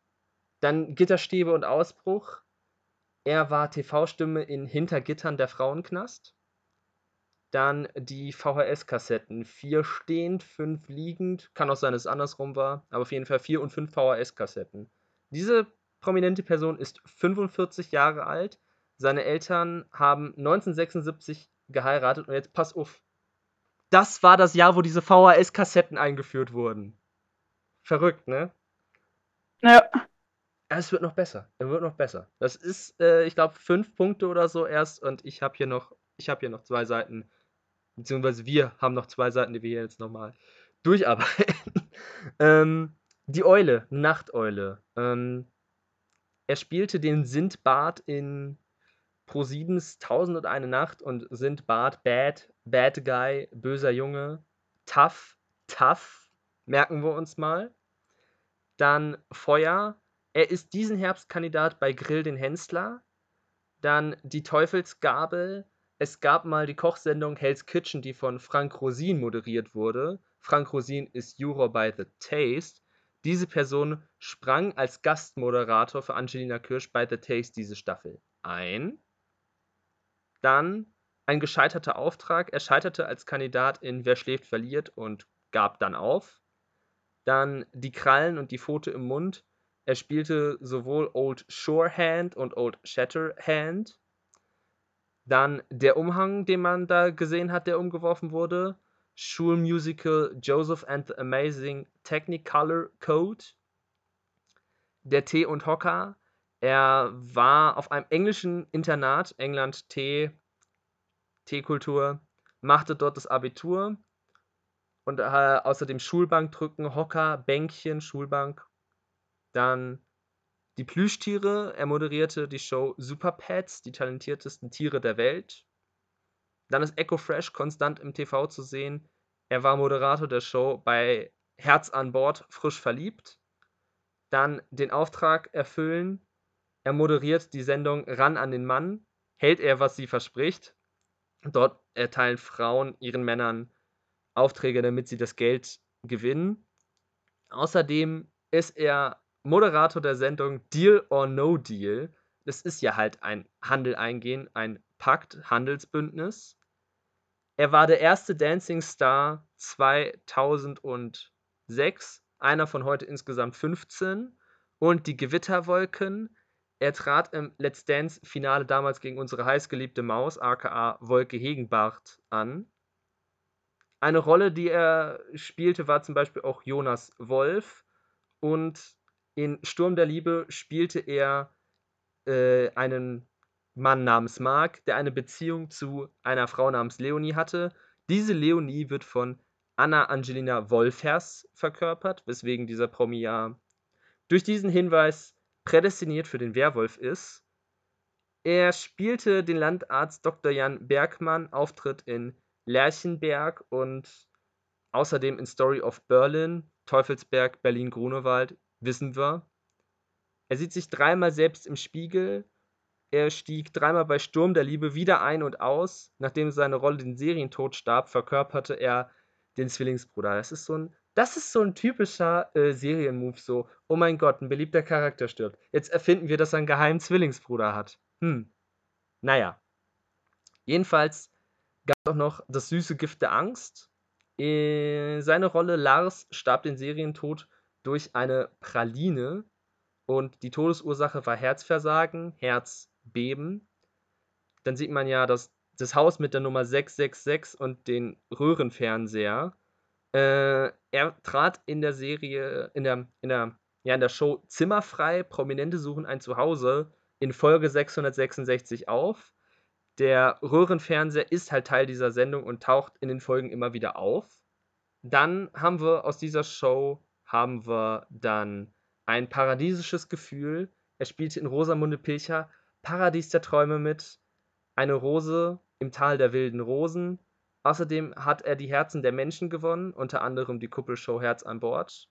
Dann Gitterstäbe und Ausbruch. Er war TV-Stimme in Hintergittern der Frauenknast. Dann die VHS-Kassetten. Vier stehend, fünf liegend. Kann auch sein, dass es andersrum war. Aber auf jeden Fall vier und fünf VHS-Kassetten. Diese prominente Person ist 45 Jahre alt. Seine Eltern haben 1976 geheiratet. Und jetzt pass auf. Das war das Jahr, wo diese VHS-Kassetten eingeführt wurden. Verrückt, ne? Ja. Es wird noch besser. Es wird noch besser. Das ist, äh, ich glaube, fünf Punkte oder so erst und ich habe hier noch, ich habe hier noch zwei Seiten, beziehungsweise wir haben noch zwei Seiten, die wir hier jetzt nochmal durcharbeiten. ähm, die Eule, Nachteule. Ähm, er spielte den Sindbad in Pro7s Tausend und eine Nacht und Sindbad, Bad, Bad Guy, böser Junge, Tough, Tough, merken wir uns mal. Dann Feuer. Er ist diesen Herbst Kandidat bei Grill den Hensler. Dann die Teufelsgabel. Es gab mal die Kochsendung Hell's Kitchen, die von Frank Rosin moderiert wurde. Frank Rosin ist Juror bei The Taste. Diese Person sprang als Gastmoderator für Angelina Kirsch bei The Taste diese Staffel ein. Dann ein gescheiterter Auftrag. Er scheiterte als Kandidat in Wer schläft, verliert und gab dann auf. Dann die Krallen und die Pfote im Mund. Er spielte sowohl Old Shorehand und Old Shatterhand. Dann der Umhang, den man da gesehen hat, der umgeworfen wurde. Schulmusical Joseph and the Amazing Technicolor Code. Der Tee und Hocker. Er war auf einem englischen Internat, England Tee, Teekultur, machte dort das Abitur und äh, außerdem Schulbankdrücken, Hocker, Bänkchen, Schulbank. Dann die Plüschtiere. Er moderierte die Show Super Pets, die talentiertesten Tiere der Welt. Dann ist Echo Fresh konstant im TV zu sehen. Er war Moderator der Show bei Herz an Bord, frisch verliebt. Dann den Auftrag erfüllen. Er moderiert die Sendung Ran an den Mann. Hält er, was sie verspricht. Dort erteilen Frauen ihren Männern Aufträge, damit sie das Geld gewinnen. Außerdem ist er Moderator der Sendung Deal or No Deal. Das ist ja halt ein Handel eingehen, ein Pakt, Handelsbündnis. Er war der erste Dancing Star 2006, einer von heute insgesamt 15. Und die Gewitterwolken. Er trat im Let's Dance Finale damals gegen unsere heißgeliebte Maus, aka Wolke Hegenbart, an. Eine Rolle, die er spielte, war zum Beispiel auch Jonas Wolf. Und in Sturm der Liebe spielte er äh, einen Mann namens Mark, der eine Beziehung zu einer Frau namens Leonie hatte. Diese Leonie wird von Anna Angelina Wolfers verkörpert, weswegen dieser Promi ja durch diesen Hinweis prädestiniert für den Werwolf ist. Er spielte den Landarzt Dr. Jan Bergmann, Auftritt in Lerchenberg und außerdem in Story of Berlin, Teufelsberg, Berlin-Grunewald, wissen wir. Er sieht sich dreimal selbst im Spiegel. Er stieg dreimal bei Sturm der Liebe wieder ein und aus. Nachdem seine Rolle den Serientod starb, verkörperte er den Zwillingsbruder. Das ist so ein, das ist so ein typischer äh, Serienmove. So, oh mein Gott, ein beliebter Charakter stirbt. Jetzt erfinden wir, dass er einen geheimen Zwillingsbruder hat. Hm. Naja. Jedenfalls gab es auch noch das süße Gift der Angst. Äh, seine Rolle Lars starb den Serientod durch eine Praline und die Todesursache war Herzversagen, Herzbeben. Dann sieht man ja das, das Haus mit der Nummer 666 und den Röhrenfernseher. Äh, er trat in der Serie, in der, in der, ja, in der Show Zimmerfrei, Prominente suchen ein Zuhause in Folge 666 auf. Der Röhrenfernseher ist halt Teil dieser Sendung und taucht in den Folgen immer wieder auf. Dann haben wir aus dieser Show haben wir dann ein paradiesisches Gefühl. Er spielte in Rosamunde Pilcher Paradies der Träume mit, eine Rose im Tal der wilden Rosen. Außerdem hat er die Herzen der Menschen gewonnen, unter anderem die Kuppelshow Herz an Bord.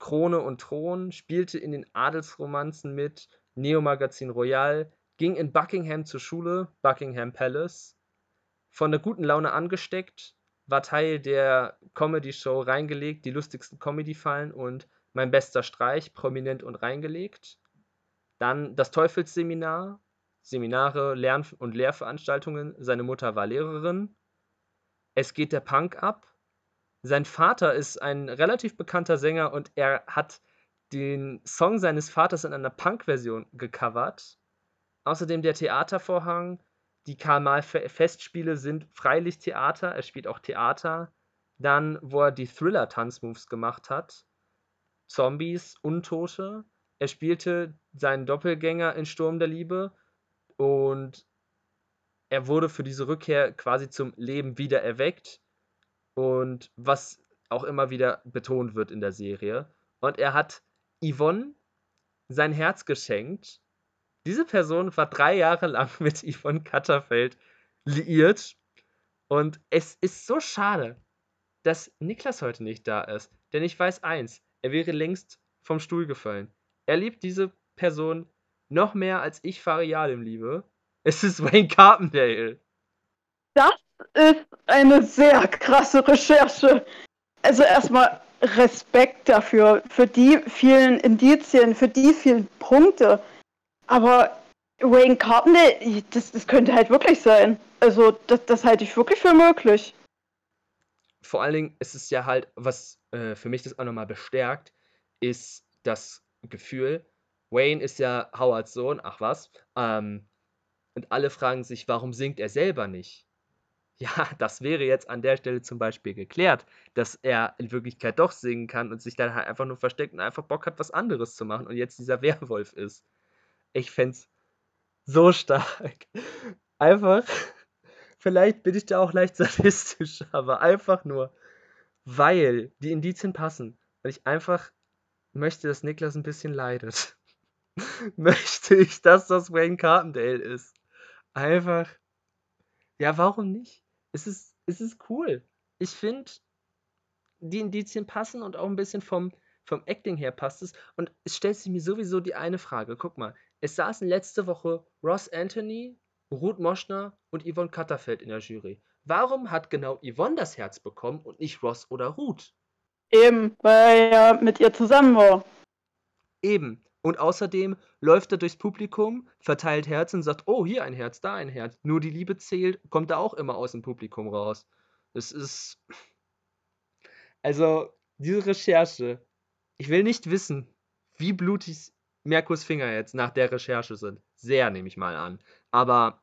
Krone und Thron, spielte in den Adelsromanzen mit, Neo Magazin Royal, ging in Buckingham zur Schule, Buckingham Palace, von der guten Laune angesteckt, war Teil der Comedy-Show reingelegt, die lustigsten Comedy-Fallen und mein bester Streich, prominent und reingelegt. Dann das Teufelsseminar, Seminare, Lern- und Lehrveranstaltungen. Seine Mutter war Lehrerin. Es geht der Punk ab. Sein Vater ist ein relativ bekannter Sänger und er hat den Song seines Vaters in einer Punk-Version gecovert. Außerdem der Theatervorhang. Die Karl-May-Festspiele sind freilich Theater. Er spielt auch Theater. Dann, wo er die Thriller-Tanzmoves gemacht hat. Zombies, Untote. Er spielte seinen Doppelgänger in Sturm der Liebe und er wurde für diese Rückkehr quasi zum Leben wieder erweckt und was auch immer wieder betont wird in der Serie. Und er hat Yvonne sein Herz geschenkt. Diese Person war drei Jahre lang mit Yvonne Katterfeld liiert. Und es ist so schade, dass Niklas heute nicht da ist. Denn ich weiß eins, er wäre längst vom Stuhl gefallen. Er liebt diese Person noch mehr als ich Farialim liebe. Es ist Wayne Carpendale. Das ist eine sehr krasse Recherche. Also erstmal Respekt dafür, für die vielen Indizien, für die vielen Punkte. Aber Wayne Carpendale, das, das könnte halt wirklich sein. Also das, das halte ich wirklich für möglich. Vor allen Dingen ist es ja halt, was äh, für mich das auch nochmal bestärkt, ist das Gefühl, Wayne ist ja Howards Sohn, ach was, ähm, und alle fragen sich, warum singt er selber nicht? Ja, das wäre jetzt an der Stelle zum Beispiel geklärt, dass er in Wirklichkeit doch singen kann und sich dann halt einfach nur versteckt und einfach Bock hat, was anderes zu machen und jetzt dieser Werwolf ist. Ich fände so stark. Einfach, vielleicht bin ich da auch leicht sadistisch, aber einfach nur, weil die Indizien passen und ich einfach möchte, dass Niklas ein bisschen leidet, möchte ich, dass das Wayne Carpendale ist. Einfach, ja, warum nicht? Es ist, es ist cool. Ich finde, die Indizien passen und auch ein bisschen vom, vom Acting her passt es. Und es stellt sich mir sowieso die eine Frage. Guck mal, es saßen letzte Woche Ross Anthony, Ruth Moschner und Yvonne Katterfeld in der Jury. Warum hat genau Yvonne das Herz bekommen und nicht Ross oder Ruth? Eben, weil er mit ihr zusammen war. Eben. Und außerdem läuft er durchs Publikum, verteilt Herzen und sagt, oh, hier ein Herz, da ein Herz. Nur die Liebe zählt, kommt da auch immer aus dem Publikum raus. Das ist. Also, diese Recherche. Ich will nicht wissen, wie blutig Merkurs Finger jetzt nach der Recherche sind. Sehr, nehme ich mal an. Aber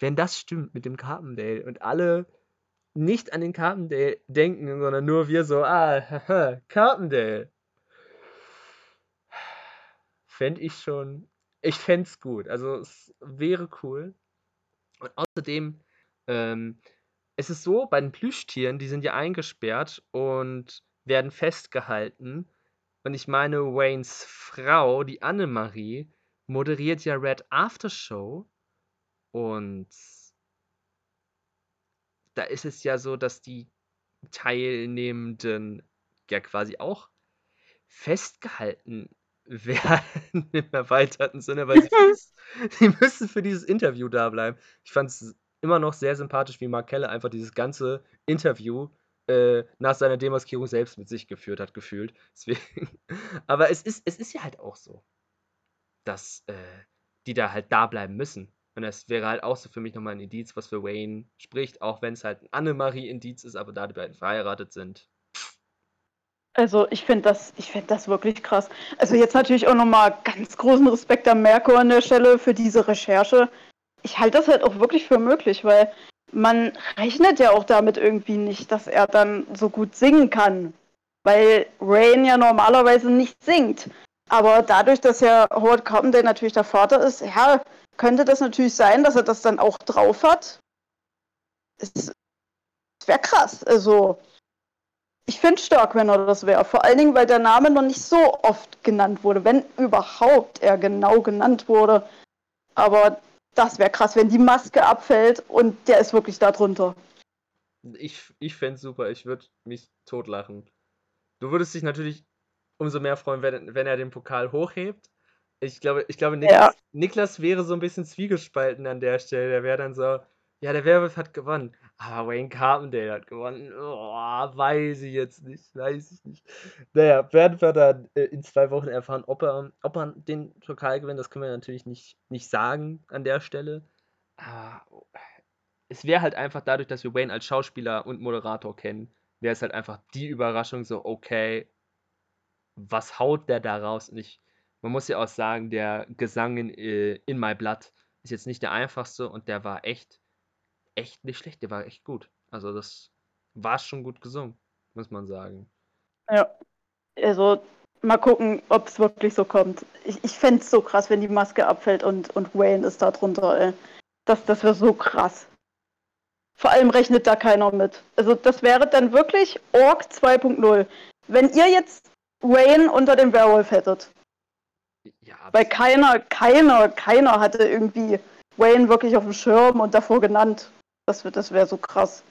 wenn das stimmt mit dem Carpendale und alle nicht an den Carpendale denken, sondern nur wir so, ah, haha, Carpendale. Fände ich schon, ich fände es gut. Also es wäre cool. Und außerdem, ähm, es ist so, bei den Plüschtieren, die sind ja eingesperrt und werden festgehalten. Und ich meine, Waynes Frau, die Annemarie, moderiert ja Red After Show und da ist es ja so, dass die Teilnehmenden ja quasi auch festgehalten werden im erweiterten Sinne, weil sie, sie müssen für dieses Interview da bleiben. Ich fand es immer noch sehr sympathisch, wie Mark Keller einfach dieses ganze Interview äh, nach seiner Demaskierung selbst mit sich geführt hat, gefühlt. Deswegen. Aber es ist, es ist ja halt auch so, dass äh, die da halt da bleiben müssen. Und das wäre halt auch so für mich nochmal ein Indiz, was für Wayne spricht, auch wenn es halt ein Annemarie-Indiz ist, aber da die beiden verheiratet sind. Also ich finde das, ich finde das wirklich krass. Also jetzt natürlich auch nochmal ganz großen Respekt an Merkur an der Stelle für diese Recherche. Ich halte das halt auch wirklich für möglich, weil man rechnet ja auch damit irgendwie nicht, dass er dann so gut singen kann. Weil Rain ja normalerweise nicht singt. Aber dadurch, dass ja Howard Carpendale natürlich der Vater ist, ja, könnte das natürlich sein, dass er das dann auch drauf hat. Es wäre krass. Also, ich finde stark, wenn er das wäre. Vor allen Dingen, weil der Name noch nicht so oft genannt wurde, wenn überhaupt er genau genannt wurde. Aber das wäre krass, wenn die Maske abfällt und der ist wirklich da drunter. Ich, ich fände es super, ich würde mich totlachen. Du würdest dich natürlich umso mehr freuen, wenn, wenn er den Pokal hochhebt. Ich glaube, ich glaube Niklas, ja. Niklas wäre so ein bisschen zwiegespalten an der Stelle. Der wäre dann so, ja, der Werwolf hat gewonnen. Aber Wayne Carpendale hat gewonnen. Oh, weiß ich jetzt nicht. Weiß ich nicht. Naja, werden wir dann äh, in zwei Wochen erfahren, ob er, ob er den Pokal gewinnt. Das können wir natürlich nicht, nicht sagen an der Stelle. Aber es wäre halt einfach dadurch, dass wir Wayne als Schauspieler und Moderator kennen, wäre es halt einfach die Überraschung so, okay, was haut der da raus? Und ich, man muss ja auch sagen, der Gesang in, äh, in My Blood ist jetzt nicht der einfachste und der war echt echt nicht schlecht, der war echt gut. Also das war schon gut gesungen, muss man sagen. Ja, also mal gucken, ob es wirklich so kommt. Ich, ich fände es so krass, wenn die Maske abfällt und, und Wayne ist da drunter, ey. Das, das wäre so krass. Vor allem rechnet da keiner mit. Also das wäre dann wirklich Org 2.0. Wenn ihr jetzt Wayne unter dem Werwolf hättet. Ja, Weil keiner, keiner, keiner hatte irgendwie Wayne wirklich auf dem Schirm und davor genannt. Das, das wäre so krass.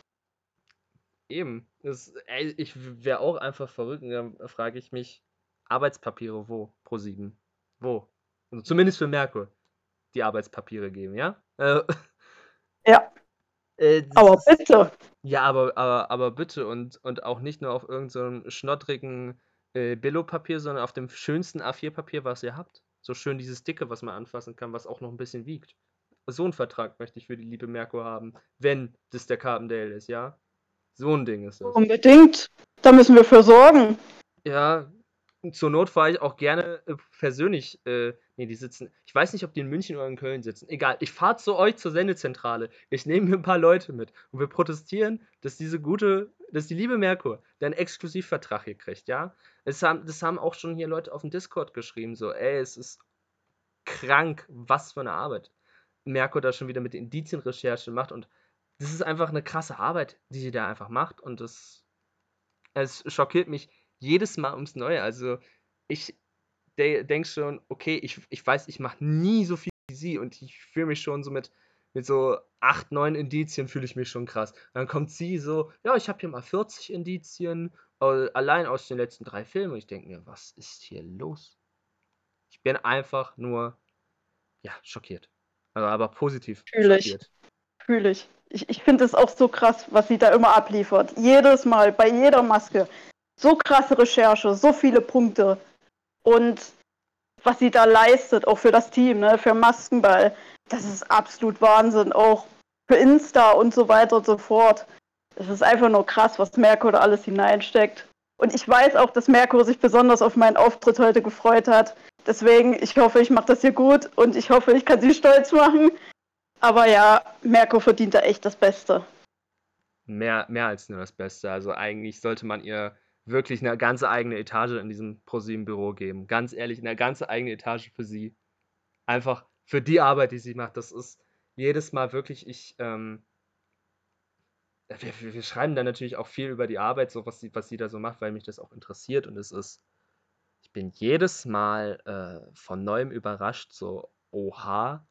Eben. Das, ey, ich wäre auch einfach verrückt. dann frage ich mich, Arbeitspapiere wo? Pro 7. Wo? Also zumindest für Merkur. Die Arbeitspapiere geben, ja? Äh, ja. Äh, aber bitte. Ja, aber, aber, aber bitte. Und, und auch nicht nur auf irgendeinem so schnottrigen äh, Billo-Papier, sondern auf dem schönsten A4-Papier, was ihr habt. So schön dieses dicke, was man anfassen kann, was auch noch ein bisschen wiegt so einen Vertrag möchte ich für die liebe Merkur haben, wenn das der Carbondale ist, ja? So ein Ding ist das. Unbedingt. Da müssen wir für sorgen. Ja, zur Not fahre ich auch gerne äh, persönlich. Äh, nee, die sitzen. Ich weiß nicht, ob die in München oder in Köln sitzen. Egal, ich fahre zu euch zur Sendezentrale. Ich nehme mir ein paar Leute mit. Und wir protestieren, dass diese gute, dass die liebe Merkur deinen Exklusivvertrag hier kriegt, ja? Es haben, das haben auch schon hier Leute auf dem Discord geschrieben, so, ey, es ist krank, was für eine Arbeit. Merkur da schon wieder mit Indizienrecherche macht und das ist einfach eine krasse Arbeit, die sie da einfach macht und das es schockiert mich jedes Mal ums Neue. Also ich de denke schon, okay, ich, ich weiß, ich mache nie so viel wie sie und ich fühle mich schon so mit, mit so 8, 9 Indizien fühle ich mich schon krass. dann kommt sie so, ja, ich habe hier mal 40 Indizien, allein aus den letzten drei Filmen und ich denke mir, was ist hier los? Ich bin einfach nur, ja, schockiert. Also aber positiv. Fühle ich. Fühle ich. Ich, ich finde es auch so krass, was sie da immer abliefert. Jedes Mal, bei jeder Maske. So krasse Recherche, so viele Punkte. Und was sie da leistet, auch für das Team, ne, für Maskenball, das ist absolut Wahnsinn. Auch für Insta und so weiter und so fort. Es ist einfach nur krass, was Merkur da alles hineinsteckt. Und ich weiß auch, dass Merkur sich besonders auf meinen Auftritt heute gefreut hat. Deswegen, ich hoffe, ich mache das hier gut und ich hoffe, ich kann sie stolz machen. Aber ja, Merkur verdient da echt das Beste. Mehr, mehr als nur das Beste. Also eigentlich sollte man ihr wirklich eine ganze eigene Etage in diesem ProSieben-Büro geben. Ganz ehrlich, eine ganze eigene Etage für sie. Einfach für die Arbeit, die sie macht. Das ist jedes Mal wirklich, ich, ähm, wir, wir, schreiben da natürlich auch viel über die Arbeit, so was sie, was sie da so macht, weil mich das auch interessiert und es ist bin jedes Mal äh, von neuem überrascht, so, oha,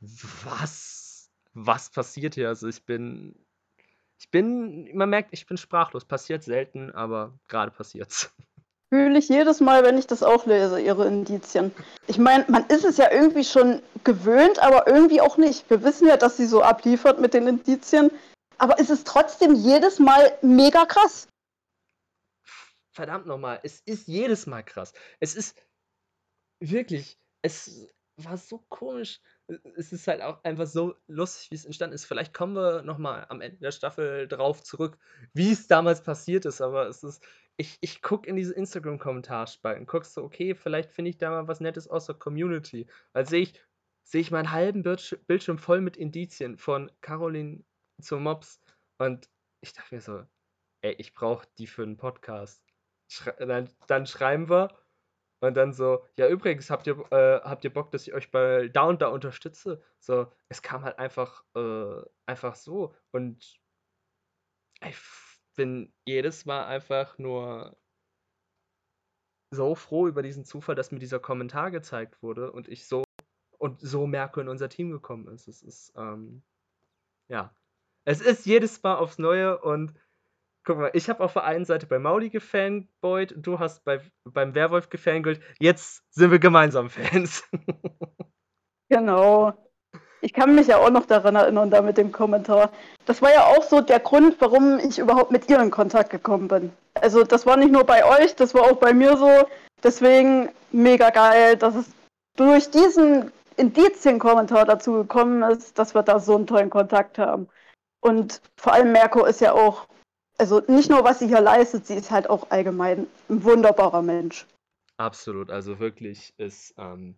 was, was passiert hier? Also ich bin, Ich bin, man merkt, ich bin sprachlos. Passiert selten, aber gerade passiert's. Fühle ich jedes Mal, wenn ich das auch lese, ihre Indizien. Ich meine, man ist es ja irgendwie schon gewöhnt, aber irgendwie auch nicht. Wir wissen ja, dass sie so abliefert mit den Indizien, aber es ist trotzdem jedes Mal mega krass. Verdammt nochmal, es ist jedes Mal krass. Es ist wirklich, es war so komisch. Es ist halt auch einfach so lustig, wie es entstanden ist. Vielleicht kommen wir nochmal am Ende der Staffel drauf zurück, wie es damals passiert ist, aber es ist, ich, ich gucke in diese Instagram-Kommentarspalten, guckst so, okay, vielleicht finde ich da mal was Nettes aus der Community. Weil sehe ich, sehe ich meinen halben Bildschirm voll mit Indizien von Caroline zu Mobs und ich dachte mir so, ey, ich brauche die für einen Podcast. Dann, dann schreiben wir und dann so, ja, übrigens, habt ihr, äh, habt ihr Bock, dass ich euch bei da und da unterstütze? So, es kam halt einfach, äh, einfach so. Und ich bin jedes Mal einfach nur so froh über diesen Zufall, dass mir dieser Kommentar gezeigt wurde und ich so und so Merkel in unser Team gekommen ist. Es ist, ähm, ja. Es ist jedes Mal aufs Neue und guck mal, ich habe auf der einen Seite bei Mauli gefanboyt, du hast bei, beim Werwolf gefangelt. Jetzt sind wir gemeinsam Fans. genau. Ich kann mich ja auch noch daran erinnern, da mit dem Kommentar. Das war ja auch so der Grund, warum ich überhaupt mit ihr in Kontakt gekommen bin. Also das war nicht nur bei euch, das war auch bei mir so. Deswegen mega geil, dass es durch diesen Indizien-Kommentar dazu gekommen ist, dass wir da so einen tollen Kontakt haben. Und vor allem Merko ist ja auch also nicht nur, was sie hier leistet, sie ist halt auch allgemein ein wunderbarer Mensch. Absolut, also wirklich ist, ähm,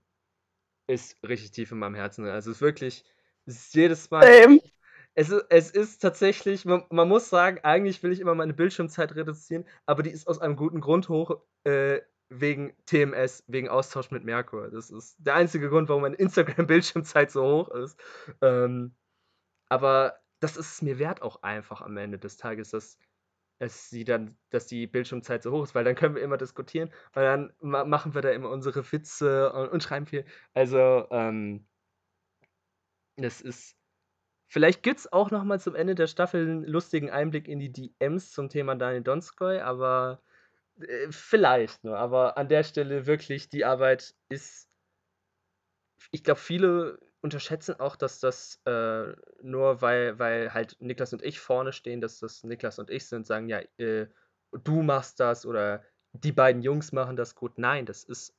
ist richtig tief in meinem Herzen. Also es ist wirklich, es ist jedes Mal. Same. Es, ist, es ist tatsächlich, man, man, muss sagen, eigentlich will ich immer meine Bildschirmzeit reduzieren, aber die ist aus einem guten Grund hoch, äh, wegen TMS, wegen Austausch mit Merkur. Das ist der einzige Grund, warum meine Instagram-Bildschirmzeit so hoch ist. Ähm, aber das ist es mir wert auch einfach am Ende des Tages, dass es sie dann, dass die Bildschirmzeit so hoch ist, weil dann können wir immer diskutieren und dann ma machen wir da immer unsere Witze und, und schreiben viel. Also, ähm, das ist. Vielleicht gibt es auch noch mal zum Ende der Staffel einen lustigen Einblick in die DMs zum Thema Daniel Donskoy, aber äh, vielleicht nur. Aber an der Stelle wirklich, die Arbeit ist. Ich glaube, viele unterschätzen auch, dass das äh, nur weil, weil halt Niklas und ich vorne stehen, dass das Niklas und ich sind, sagen, ja, äh, du machst das oder die beiden Jungs machen das gut. Nein, das ist,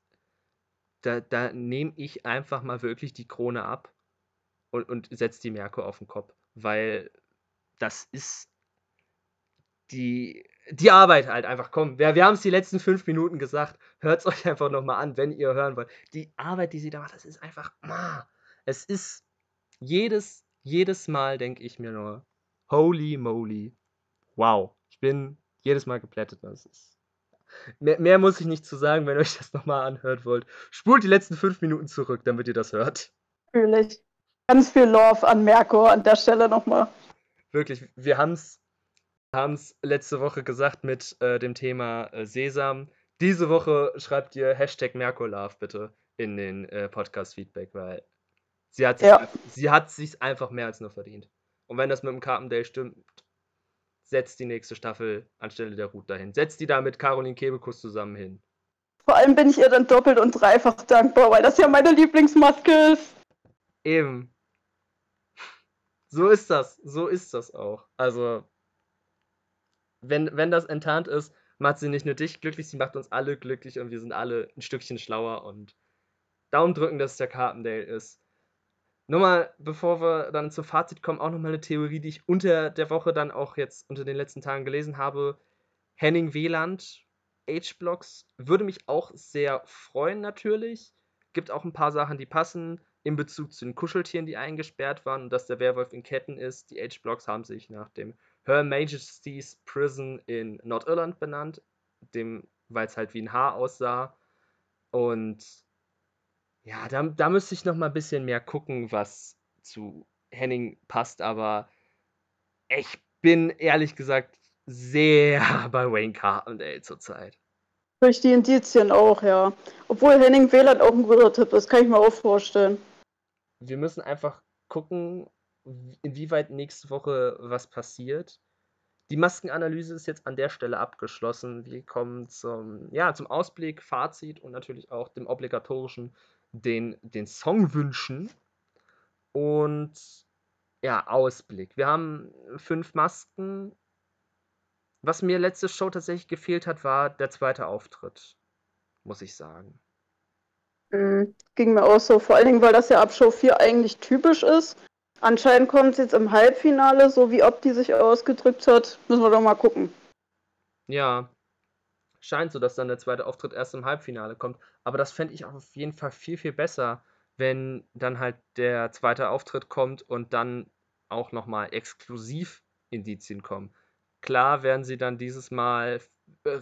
da, da nehme ich einfach mal wirklich die Krone ab und, und setze die Merkur auf den Kopf, weil das ist die, die Arbeit halt einfach. Komm, wir, wir haben es die letzten fünf Minuten gesagt. Hört es euch einfach nochmal an, wenn ihr hören wollt. Die Arbeit, die sie da macht, das ist einfach. Ah, es ist jedes, jedes Mal denke ich mir nur, holy moly, wow. Ich bin jedes Mal geplättet. Das ist, mehr, mehr muss ich nicht zu sagen, wenn ihr euch das nochmal anhört wollt. Spult die letzten fünf Minuten zurück, damit ihr das hört. Natürlich. Ganz viel Love an Merkur an der Stelle nochmal. Wirklich, wir haben es haben's letzte Woche gesagt mit äh, dem Thema äh, Sesam. Diese Woche schreibt ihr Hashtag Merkurlove bitte in den äh, Podcast-Feedback, weil Sie hat sich ja. sie hat sich einfach mehr als nur verdient. Und wenn das mit dem Carpendale stimmt, setzt die nächste Staffel anstelle der Ruth dahin. Setzt die da mit Caroline Kebekus zusammen hin. Vor allem bin ich ihr dann doppelt und dreifach dankbar, weil das ja meine Lieblingsmaske ist. Eben. So ist das. So ist das auch. Also, wenn, wenn das enttarnt ist, macht sie nicht nur dich glücklich, sie macht uns alle glücklich und wir sind alle ein Stückchen schlauer und Daumen drücken, dass es der Carpendale ist. Nur mal, bevor wir dann zum Fazit kommen, auch nochmal eine Theorie, die ich unter der Woche dann auch jetzt unter den letzten Tagen gelesen habe. Henning Wieland, H-Blocks, würde mich auch sehr freuen natürlich. Gibt auch ein paar Sachen, die passen in Bezug zu den Kuscheltieren, die eingesperrt waren und dass der Werwolf in Ketten ist. Die H-Blocks haben sich nach dem Her Majesty's Prison in Nordirland benannt, dem, weil es halt wie ein Haar aussah. Und ja, da, da müsste ich noch mal ein bisschen mehr gucken, was zu Henning passt, aber ich bin ehrlich gesagt sehr bei Wayne Carpendale zurzeit. Durch die Indizien auch, ja. Obwohl Henning Wieland auch ein guter Tipp ist, kann ich mir auch vorstellen. Wir müssen einfach gucken, inwieweit nächste Woche was passiert. die Maskenanalyse ist jetzt an der Stelle abgeschlossen. Wir kommen zum, ja, zum Ausblick, Fazit und natürlich auch dem obligatorischen, den, den Songwünschen. Und ja, Ausblick. Wir haben fünf Masken. Was mir letzte Show tatsächlich gefehlt hat, war der zweite Auftritt, muss ich sagen. Mhm. Ging mir auch so, vor allen Dingen, weil das ja ab Show 4 eigentlich typisch ist. Anscheinend kommt es jetzt im Halbfinale, so wie Opti sich ausgedrückt hat. Müssen wir doch mal gucken. Ja, scheint so, dass dann der zweite Auftritt erst im Halbfinale kommt. Aber das fände ich auch auf jeden Fall viel, viel besser, wenn dann halt der zweite Auftritt kommt und dann auch nochmal exklusiv Indizien kommen. Klar werden sie dann dieses Mal äh,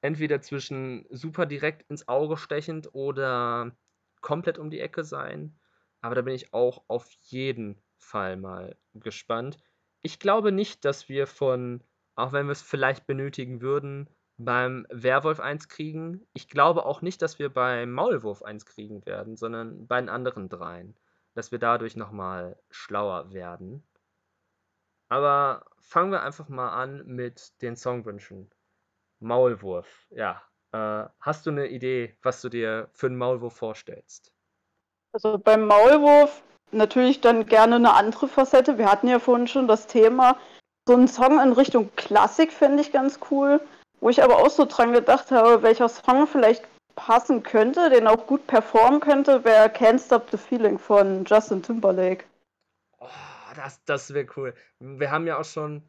entweder zwischen super direkt ins Auge stechend oder komplett um die Ecke sein. Aber da bin ich auch auf jeden Fall mal gespannt. Ich glaube nicht, dass wir von, auch wenn wir es vielleicht benötigen würden, beim Werwolf 1 kriegen. Ich glaube auch nicht, dass wir beim Maulwurf 1 kriegen werden, sondern bei den anderen dreien. Dass wir dadurch nochmal schlauer werden. Aber fangen wir einfach mal an mit den Songwünschen. Maulwurf, ja. Äh, hast du eine Idee, was du dir für einen Maulwurf vorstellst? Also beim Maulwurf natürlich dann gerne eine andere Facette. Wir hatten ja vorhin schon das Thema. So ein Song in Richtung Klassik fände ich ganz cool. Wo ich aber auch so dran gedacht habe, welcher Song vielleicht passen könnte, den auch gut performen könnte, wäre Can't Stop the Feeling von Justin Timberlake. Oh, das, das wäre cool. Wir haben ja auch schon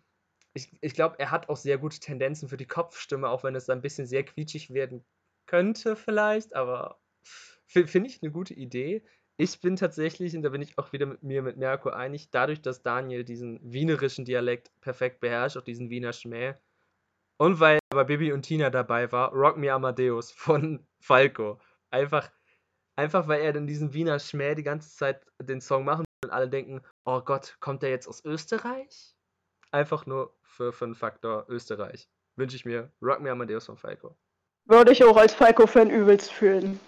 ich, ich glaube, er hat auch sehr gute Tendenzen für die Kopfstimme, auch wenn es ein bisschen sehr quietschig werden könnte vielleicht, aber finde ich eine gute Idee. Ich bin tatsächlich, und da bin ich auch wieder mit mir, mit Mirko einig, dadurch, dass Daniel diesen wienerischen Dialekt perfekt beherrscht, auch diesen Wiener Schmäh, und weil aber Bibi und Tina dabei war, Rock Me Amadeus von Falco. Einfach, einfach weil er dann diesen Wiener Schmäh die ganze Zeit den Song machen und alle denken, oh Gott, kommt der jetzt aus Österreich? Einfach nur für, für einen Faktor Österreich. Wünsche ich mir Rock Me Amadeus von Falco. Würde ich auch als Falco-Fan übelst fühlen.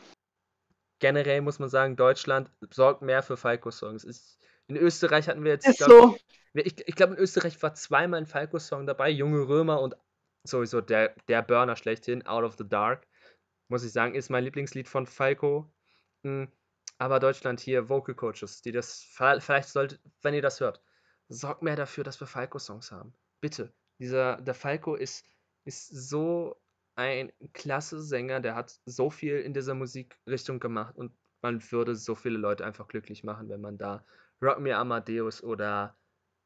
Generell muss man sagen, Deutschland sorgt mehr für Falco-Songs. In Österreich hatten wir jetzt. Ist glaub, so. Ich, ich glaube, in Österreich war zweimal ein Falco-Song dabei. Junge Römer und sowieso der, der Burner schlechthin, Out of the Dark. Muss ich sagen, ist mein Lieblingslied von Falco. Hm, aber Deutschland hier, Vocal Coaches, die das. Vielleicht sollte, wenn ihr das hört, sorgt mehr dafür, dass wir Falco-Songs haben bitte. Dieser, der Falco ist, ist so ein klasse Sänger, der hat so viel in dieser Musikrichtung gemacht und man würde so viele Leute einfach glücklich machen, wenn man da Rock Me Amadeus oder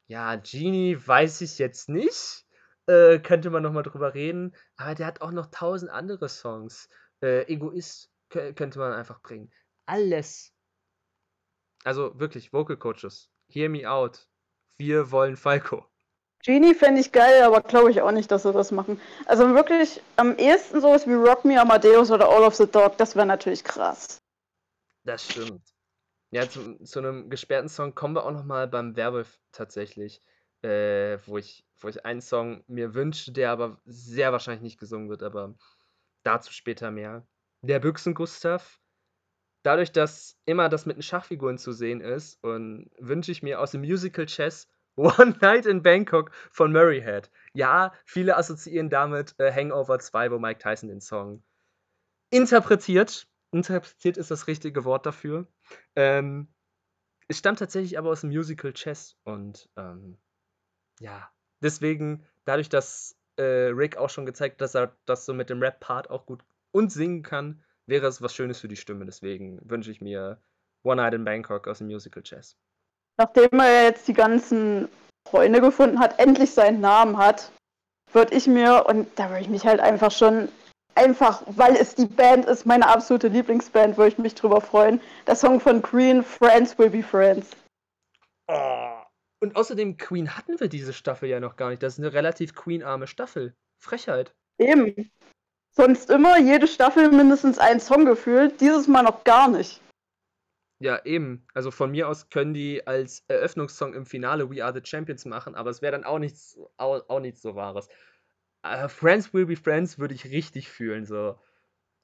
ja, Genie weiß ich jetzt nicht. Äh, könnte man nochmal drüber reden. Aber der hat auch noch tausend andere Songs. Äh, Egoist könnte man einfach bringen. Alles. Also wirklich, Vocal Coaches, hear me out. Wir wollen Falco. Genie fände ich geil, aber glaube ich auch nicht, dass sie das machen. Also wirklich am ehesten sowas wie Rock Me Amadeus oder All of the Dog, das wäre natürlich krass. Das stimmt. Ja, zu, zu einem gesperrten Song kommen wir auch nochmal beim Werwolf tatsächlich, äh, wo, ich, wo ich einen Song mir wünsche, der aber sehr wahrscheinlich nicht gesungen wird, aber dazu später mehr. Der Büchsen Gustav. Dadurch, dass immer das mit den Schachfiguren zu sehen ist, und wünsche ich mir aus dem Musical Chess One Night in Bangkok von Murray Head. Ja, viele assoziieren damit äh, Hangover 2, wo Mike Tyson den Song interpretiert. Interpretiert ist das richtige Wort dafür. Ähm, es stammt tatsächlich aber aus dem Musical Chess und ähm, ja, deswegen, dadurch, dass äh, Rick auch schon gezeigt hat, dass er das so mit dem Rap-Part auch gut und singen kann, wäre es was Schönes für die Stimme. Deswegen wünsche ich mir One Night in Bangkok aus dem Musical Chess nachdem er jetzt die ganzen Freunde gefunden hat, endlich seinen Namen hat, würde ich mir, und da würde ich mich halt einfach schon, einfach weil es die Band ist, meine absolute Lieblingsband, würde ich mich drüber freuen. Der Song von Queen, Friends Will Be Friends. Oh. Und außerdem, Queen hatten wir diese Staffel ja noch gar nicht. Das ist eine relativ Queen-arme Staffel. Frechheit. Eben. Sonst immer jede Staffel mindestens ein Song gefühlt, dieses Mal noch gar nicht. Ja, eben. Also von mir aus können die als Eröffnungssong im Finale We Are the Champions machen, aber es wäre dann auch nichts, auch, auch nichts so Wahres. Äh, Friends Will Be Friends würde ich richtig fühlen, so,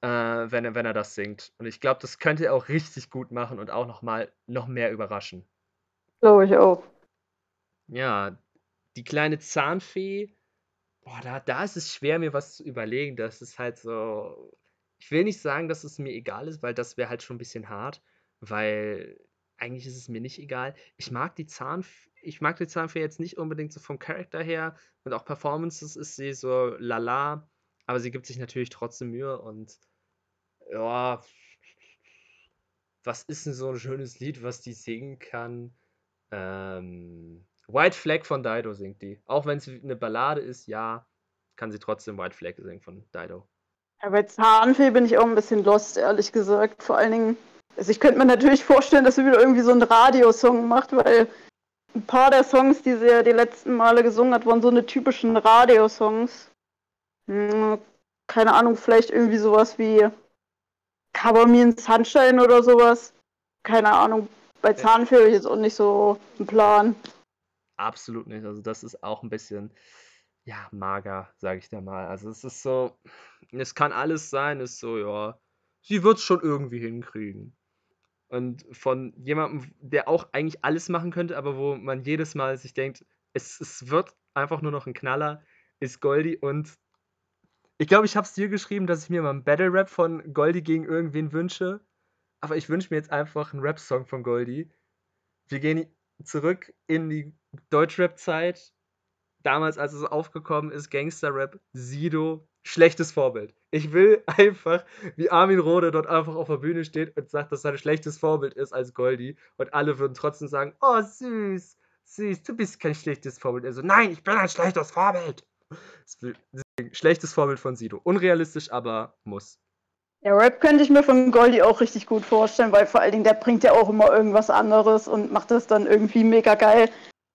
äh, wenn, er, wenn er das singt. Und ich glaube, das könnte er auch richtig gut machen und auch noch mal noch mehr überraschen. Glaube ich auch. Ja, die kleine Zahnfee, boah, da, da ist es schwer, mir was zu überlegen. Das ist halt so. Ich will nicht sagen, dass es mir egal ist, weil das wäre halt schon ein bisschen hart, weil eigentlich ist es mir nicht egal. Ich mag die Zahnfee, ich mag die Zahnfee jetzt nicht unbedingt so vom Charakter her und auch Performances ist sie so lala, aber sie gibt sich natürlich trotzdem Mühe und ja, was ist denn so ein schönes Lied, was die singen kann? Ähm, White Flag von Dido singt die. Auch wenn es eine Ballade ist, ja, kann sie trotzdem White Flag singen von Dido. Ja, bei Zahnfee bin ich auch ein bisschen lost, ehrlich gesagt. Vor allen Dingen, also ich könnte mir natürlich vorstellen, dass sie wieder irgendwie so einen Radiosong macht, weil ein paar der Songs, die sie ja die letzten Male gesungen hat, waren so eine typischen Radiosongs. Hm, keine Ahnung, vielleicht irgendwie sowas wie Cover Me in Sunshine oder sowas. Keine Ahnung. Bei Zahnfee habe ich jetzt auch nicht so einen Plan. Absolut nicht. Also das ist auch ein bisschen, ja, mager, sage ich dir mal. Also es ist so, es kann alles sein, ist so, ja, sie wird es schon irgendwie hinkriegen. Und von jemandem, der auch eigentlich alles machen könnte, aber wo man jedes Mal sich denkt, es, es wird einfach nur noch ein Knaller, ist Goldie. Und ich glaube, ich habe es dir geschrieben, dass ich mir mal einen Battle Rap von Goldie gegen irgendwen wünsche. Aber ich wünsche mir jetzt einfach einen Rap-Song von Goldie. Wir gehen zurück in die Deutschrap-Zeit. Damals, als es aufgekommen ist, Gangster-Rap, Sido, schlechtes Vorbild. Ich will einfach, wie Armin Rohde dort einfach auf der Bühne steht und sagt, dass sein schlechtes Vorbild ist als Goldie. Und alle würden trotzdem sagen, oh süß, süß, du bist kein schlechtes Vorbild. Also nein, ich bin ein schlechtes Vorbild. Schlechtes Vorbild von Sido. Unrealistisch, aber muss. Ja, Rap könnte ich mir von Goldie auch richtig gut vorstellen, weil vor allen Dingen der bringt ja auch immer irgendwas anderes und macht das dann irgendwie mega geil.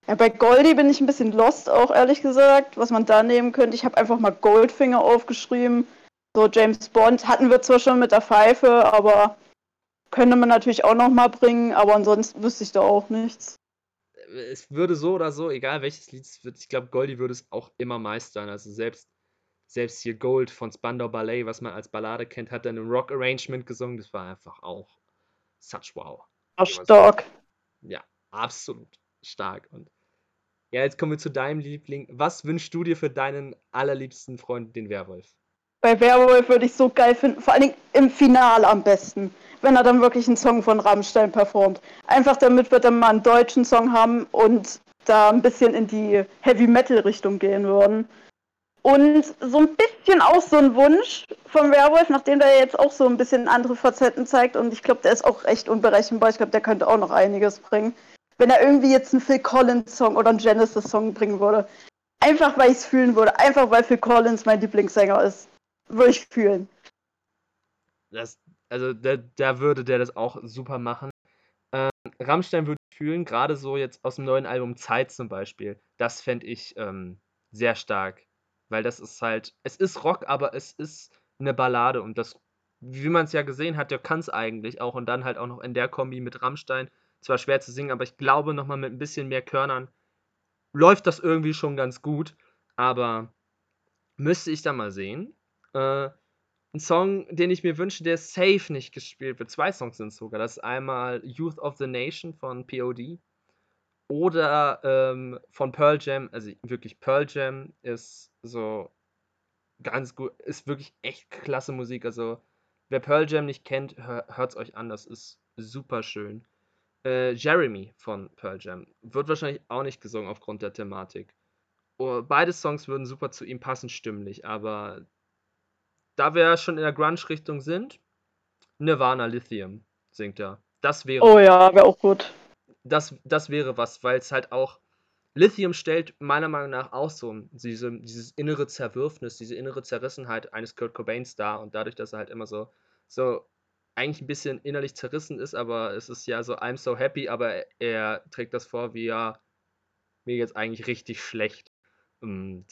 Ja, bei Goldie bin ich ein bisschen lost, auch ehrlich gesagt, was man da nehmen könnte. Ich habe einfach mal Goldfinger aufgeschrieben. So James Bond hatten wir zwar schon mit der Pfeife, aber könnte man natürlich auch noch mal bringen, aber ansonsten wüsste ich da auch nichts. Es würde so oder so, egal welches Lied es wird, ich glaube, Goldie würde es auch immer meistern. Also selbst, selbst hier Gold von Spandau Ballet, was man als Ballade kennt, hat dann ein Rock Arrangement gesungen. Das war einfach auch such wow. Stark. Ja, absolut stark. Und ja, jetzt kommen wir zu deinem Liebling. Was wünschst du dir für deinen allerliebsten Freund, den Werwolf? Bei Werwolf würde ich so geil finden, vor allen Dingen im Finale am besten, wenn er dann wirklich einen Song von Rammstein performt. Einfach damit wir dann mal einen deutschen Song haben und da ein bisschen in die Heavy Metal Richtung gehen würden. Und so ein bisschen auch so ein Wunsch vom Werwolf, nachdem der jetzt auch so ein bisschen andere Facetten zeigt und ich glaube, der ist auch recht unberechenbar. Ich glaube, der könnte auch noch einiges bringen wenn er irgendwie jetzt einen Phil Collins-Song oder einen Genesis-Song bringen würde. Einfach weil ich es fühlen würde. Einfach weil Phil Collins mein Lieblingssänger ist. Würde ich fühlen. Das, also da, da würde der das auch super machen. Ähm, Rammstein würde ich fühlen, gerade so jetzt aus dem neuen Album Zeit zum Beispiel. Das fände ich ähm, sehr stark. Weil das ist halt, es ist Rock, aber es ist eine Ballade und das, wie man es ja gesehen hat, der kann es eigentlich auch und dann halt auch noch in der Kombi mit Rammstein zwar schwer zu singen, aber ich glaube, nochmal mit ein bisschen mehr Körnern läuft das irgendwie schon ganz gut. Aber müsste ich da mal sehen. Äh, ein Song, den ich mir wünsche, der safe nicht gespielt wird. Zwei Songs sind sogar. Das ist einmal Youth of the Nation von POD oder ähm, von Pearl Jam. Also wirklich Pearl Jam ist so ganz gut, ist wirklich echt klasse Musik. Also wer Pearl Jam nicht kennt, hört es euch an. Das ist super schön. Äh, Jeremy von Pearl Jam. Wird wahrscheinlich auch nicht gesungen aufgrund der Thematik. Oh, beide Songs würden super zu ihm passen, stimmlich, aber da wir schon in der Grunge-Richtung sind, Nirvana Lithium singt er. Das wäre. Oh ja, wäre auch gut. Das, das wäre was, weil es halt auch. Lithium stellt meiner Meinung nach auch so diese, dieses innere Zerwürfnis, diese innere Zerrissenheit eines Kurt Cobains dar und dadurch, dass er halt immer so, so eigentlich ein bisschen innerlich zerrissen ist, aber es ist ja so, I'm so happy, aber er trägt das vor, wie ja, mir jetzt eigentlich richtig schlecht. Und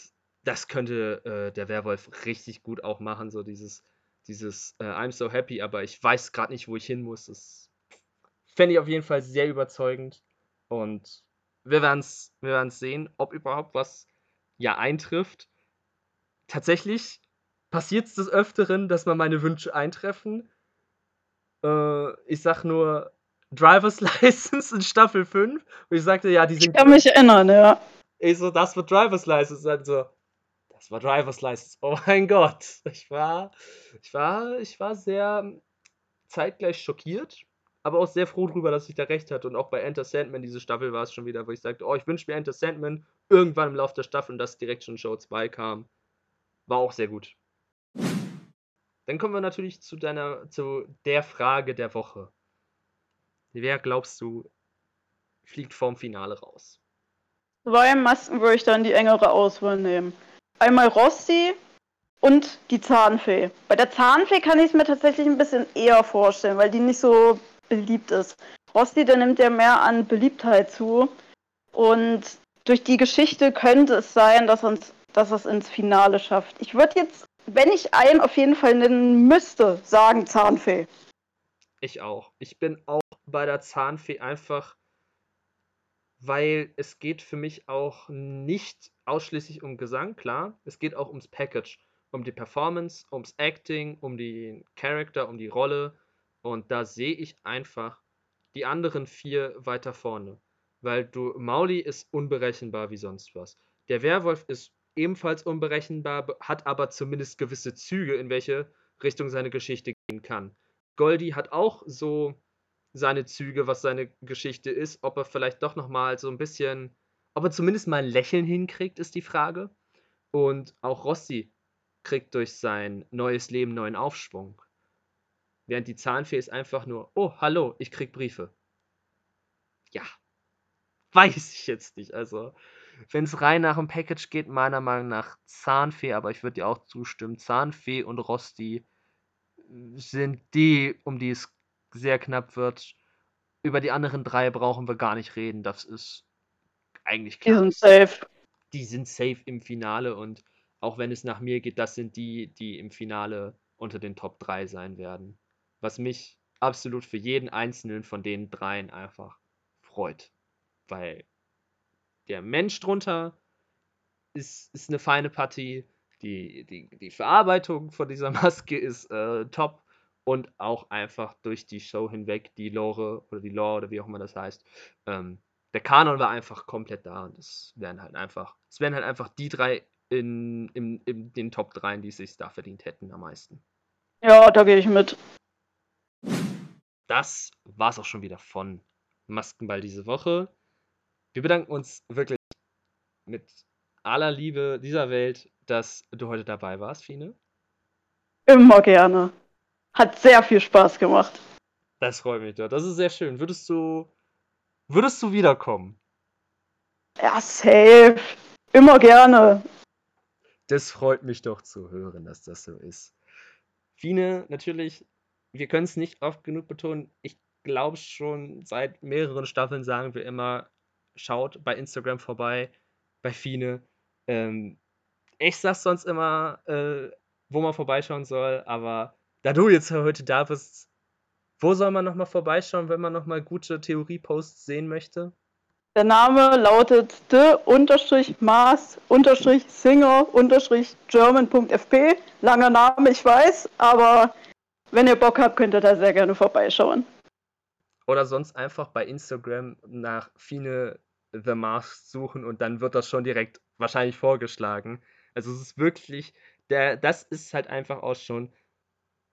das könnte äh, der Werwolf richtig gut auch machen, so dieses, dieses äh, I'm so happy, aber ich weiß gerade nicht, wo ich hin muss. Das fände ich auf jeden Fall sehr überzeugend. Und wir werden es wir werden's sehen, ob überhaupt was ja eintrifft. Tatsächlich passiert es des Öfteren, dass mal meine Wünsche eintreffen. Äh, ich sag nur Driver's License in Staffel 5. Und ich sagte, ja, die sind. Ich kann mich erinnern, ja. Ich so, das wird Driver's License. Dann so, das war Driver's License. Oh mein Gott. Ich war, ich war, ich war sehr zeitgleich schockiert, aber auch sehr froh drüber, dass ich da recht hatte. Und auch bei Enter Sandman, diese Staffel war es schon wieder, wo ich sagte, oh, ich wünsche mir Enter Sandman irgendwann im Laufe der Staffel und dass direkt schon Show 2 kam. War auch sehr gut. Dann kommen wir natürlich zu deiner, zu der Frage der Woche. Wer glaubst du, fliegt vorm Finale raus? Zwei Masken würde ich dann die engere Auswahl nehmen. Einmal Rossi und die Zahnfee. Bei der Zahnfee kann ich es mir tatsächlich ein bisschen eher vorstellen, weil die nicht so beliebt ist. Rossi, der nimmt ja mehr an Beliebtheit zu. Und durch die Geschichte könnte es sein, dass, uns, dass es ins Finale schafft. Ich würde jetzt, wenn ich einen auf jeden Fall nennen müsste, sagen Zahnfee. Ich auch. Ich bin auch bei der Zahnfee einfach, weil es geht für mich auch nicht ausschließlich um Gesang, klar. Es geht auch ums Package, um die Performance, ums Acting, um den Charakter, um die Rolle. Und da sehe ich einfach die anderen vier weiter vorne. Weil du, Mauli ist unberechenbar wie sonst was. Der Werwolf ist ebenfalls unberechenbar, hat aber zumindest gewisse Züge, in welche Richtung seine Geschichte gehen kann. Goldie hat auch so seine Züge, was seine Geschichte ist. Ob er vielleicht doch nochmal so ein bisschen, ob er zumindest mal ein Lächeln hinkriegt, ist die Frage. Und auch Rossi kriegt durch sein neues Leben neuen Aufschwung. Während die Zahnfee ist einfach nur, oh, hallo, ich krieg Briefe. Ja, weiß ich jetzt nicht. Also, wenn es rein nach dem Package geht, meiner Meinung nach Zahnfee, aber ich würde dir auch zustimmen. Zahnfee und Rosti sind die, um die es sehr knapp wird. Über die anderen drei brauchen wir gar nicht reden. Das ist eigentlich klar. Die sind safe. Die sind safe im Finale und auch wenn es nach mir geht, das sind die, die im Finale unter den Top 3 sein werden. Was mich absolut für jeden einzelnen von den dreien einfach freut. Weil der Mensch drunter ist, ist eine feine Partie. Die, die, die Verarbeitung von dieser Maske ist äh, top und auch einfach durch die Show hinweg die Lore oder die Lore oder wie auch immer das heißt. Ähm, der Kanon war einfach komplett da und es wären halt einfach, es wären halt einfach die drei in, in, in den Top 3, die sich da verdient hätten am meisten. Ja, da gehe ich mit. Das war es auch schon wieder von Maskenball diese Woche. Wir bedanken uns wirklich mit aller Liebe dieser Welt, dass du heute dabei warst, Fine. Immer gerne. Hat sehr viel Spaß gemacht. Das freut mich doch. Das ist sehr schön. Würdest du, würdest du wiederkommen? Ja, safe. Immer gerne. Das freut mich doch zu hören, dass das so ist. Fine, natürlich, wir können es nicht oft genug betonen. Ich glaube schon, seit mehreren Staffeln sagen wir immer, schaut bei Instagram vorbei, bei Fine. Ähm, ich sag sonst immer, äh, wo man vorbeischauen soll, aber da du jetzt heute da bist, wo soll man nochmal vorbeischauen, wenn man nochmal gute Theorie-Posts sehen möchte? Der Name lautet de-maas-singer-german.fp. Langer Name, ich weiß, aber wenn ihr Bock habt, könnt ihr da sehr gerne vorbeischauen. Oder sonst einfach bei Instagram nach Fine The Mask suchen und dann wird das schon direkt wahrscheinlich vorgeschlagen. Also es ist wirklich, der, das ist halt einfach auch schon.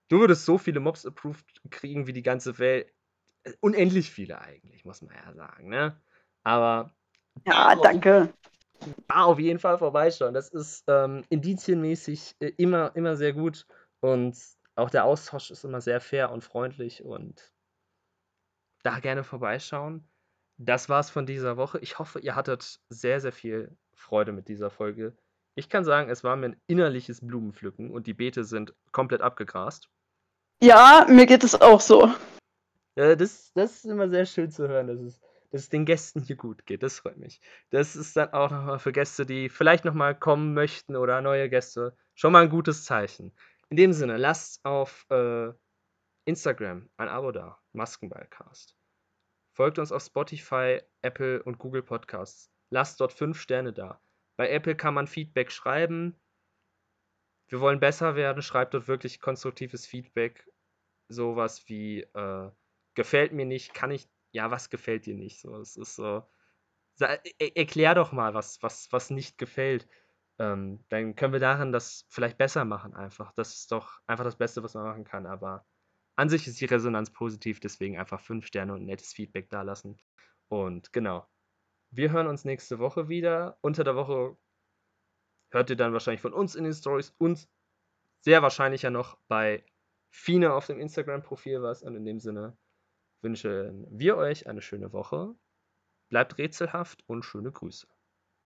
Du würdest so viele Mobs approved kriegen wie die ganze Welt. Unendlich viele eigentlich, muss man ja sagen, ne? Aber. Ja, danke. Da auf jeden Fall vorbeischauen. Das ist ähm, indizienmäßig äh, immer, immer sehr gut und auch der Austausch ist immer sehr fair und freundlich und da gerne vorbeischauen. Das war's von dieser Woche. Ich hoffe, ihr hattet sehr, sehr viel Freude mit dieser Folge. Ich kann sagen, es war mir ein innerliches Blumenpflücken und die Beete sind komplett abgegrast. Ja, mir geht es auch so. Ja, das, das ist immer sehr schön zu hören, dass es, dass es den Gästen hier gut geht. Das freut mich. Das ist dann auch nochmal für Gäste, die vielleicht nochmal kommen möchten oder neue Gäste, schon mal ein gutes Zeichen. In dem Sinne, lasst auf äh, Instagram ein Abo da, Maskenballcast. Folgt uns auf Spotify, Apple und Google Podcasts. Lasst dort 5 Sterne da. Bei Apple kann man Feedback schreiben. Wir wollen besser werden. Schreibt dort wirklich konstruktives Feedback. Sowas wie, äh, gefällt mir nicht, kann ich, ja, was gefällt dir nicht? So, es ist so, Sa- er- Erklär doch mal, was, was, was nicht gefällt. Ähm, dann können wir darin das vielleicht besser machen einfach. Das ist doch einfach das Beste, was man machen kann. Aber an sich ist die Resonanz positiv, deswegen einfach fünf Sterne und nettes Feedback dalassen. Und genau. Wir hören uns nächste Woche wieder. Unter der Woche hört ihr dann wahrscheinlich von uns in den Stories und sehr wahrscheinlich ja noch bei Fine auf dem Instagram-Profil was. Und in dem Sinne wünschen wir euch eine schöne Woche. Bleibt rätselhaft und schöne Grüße.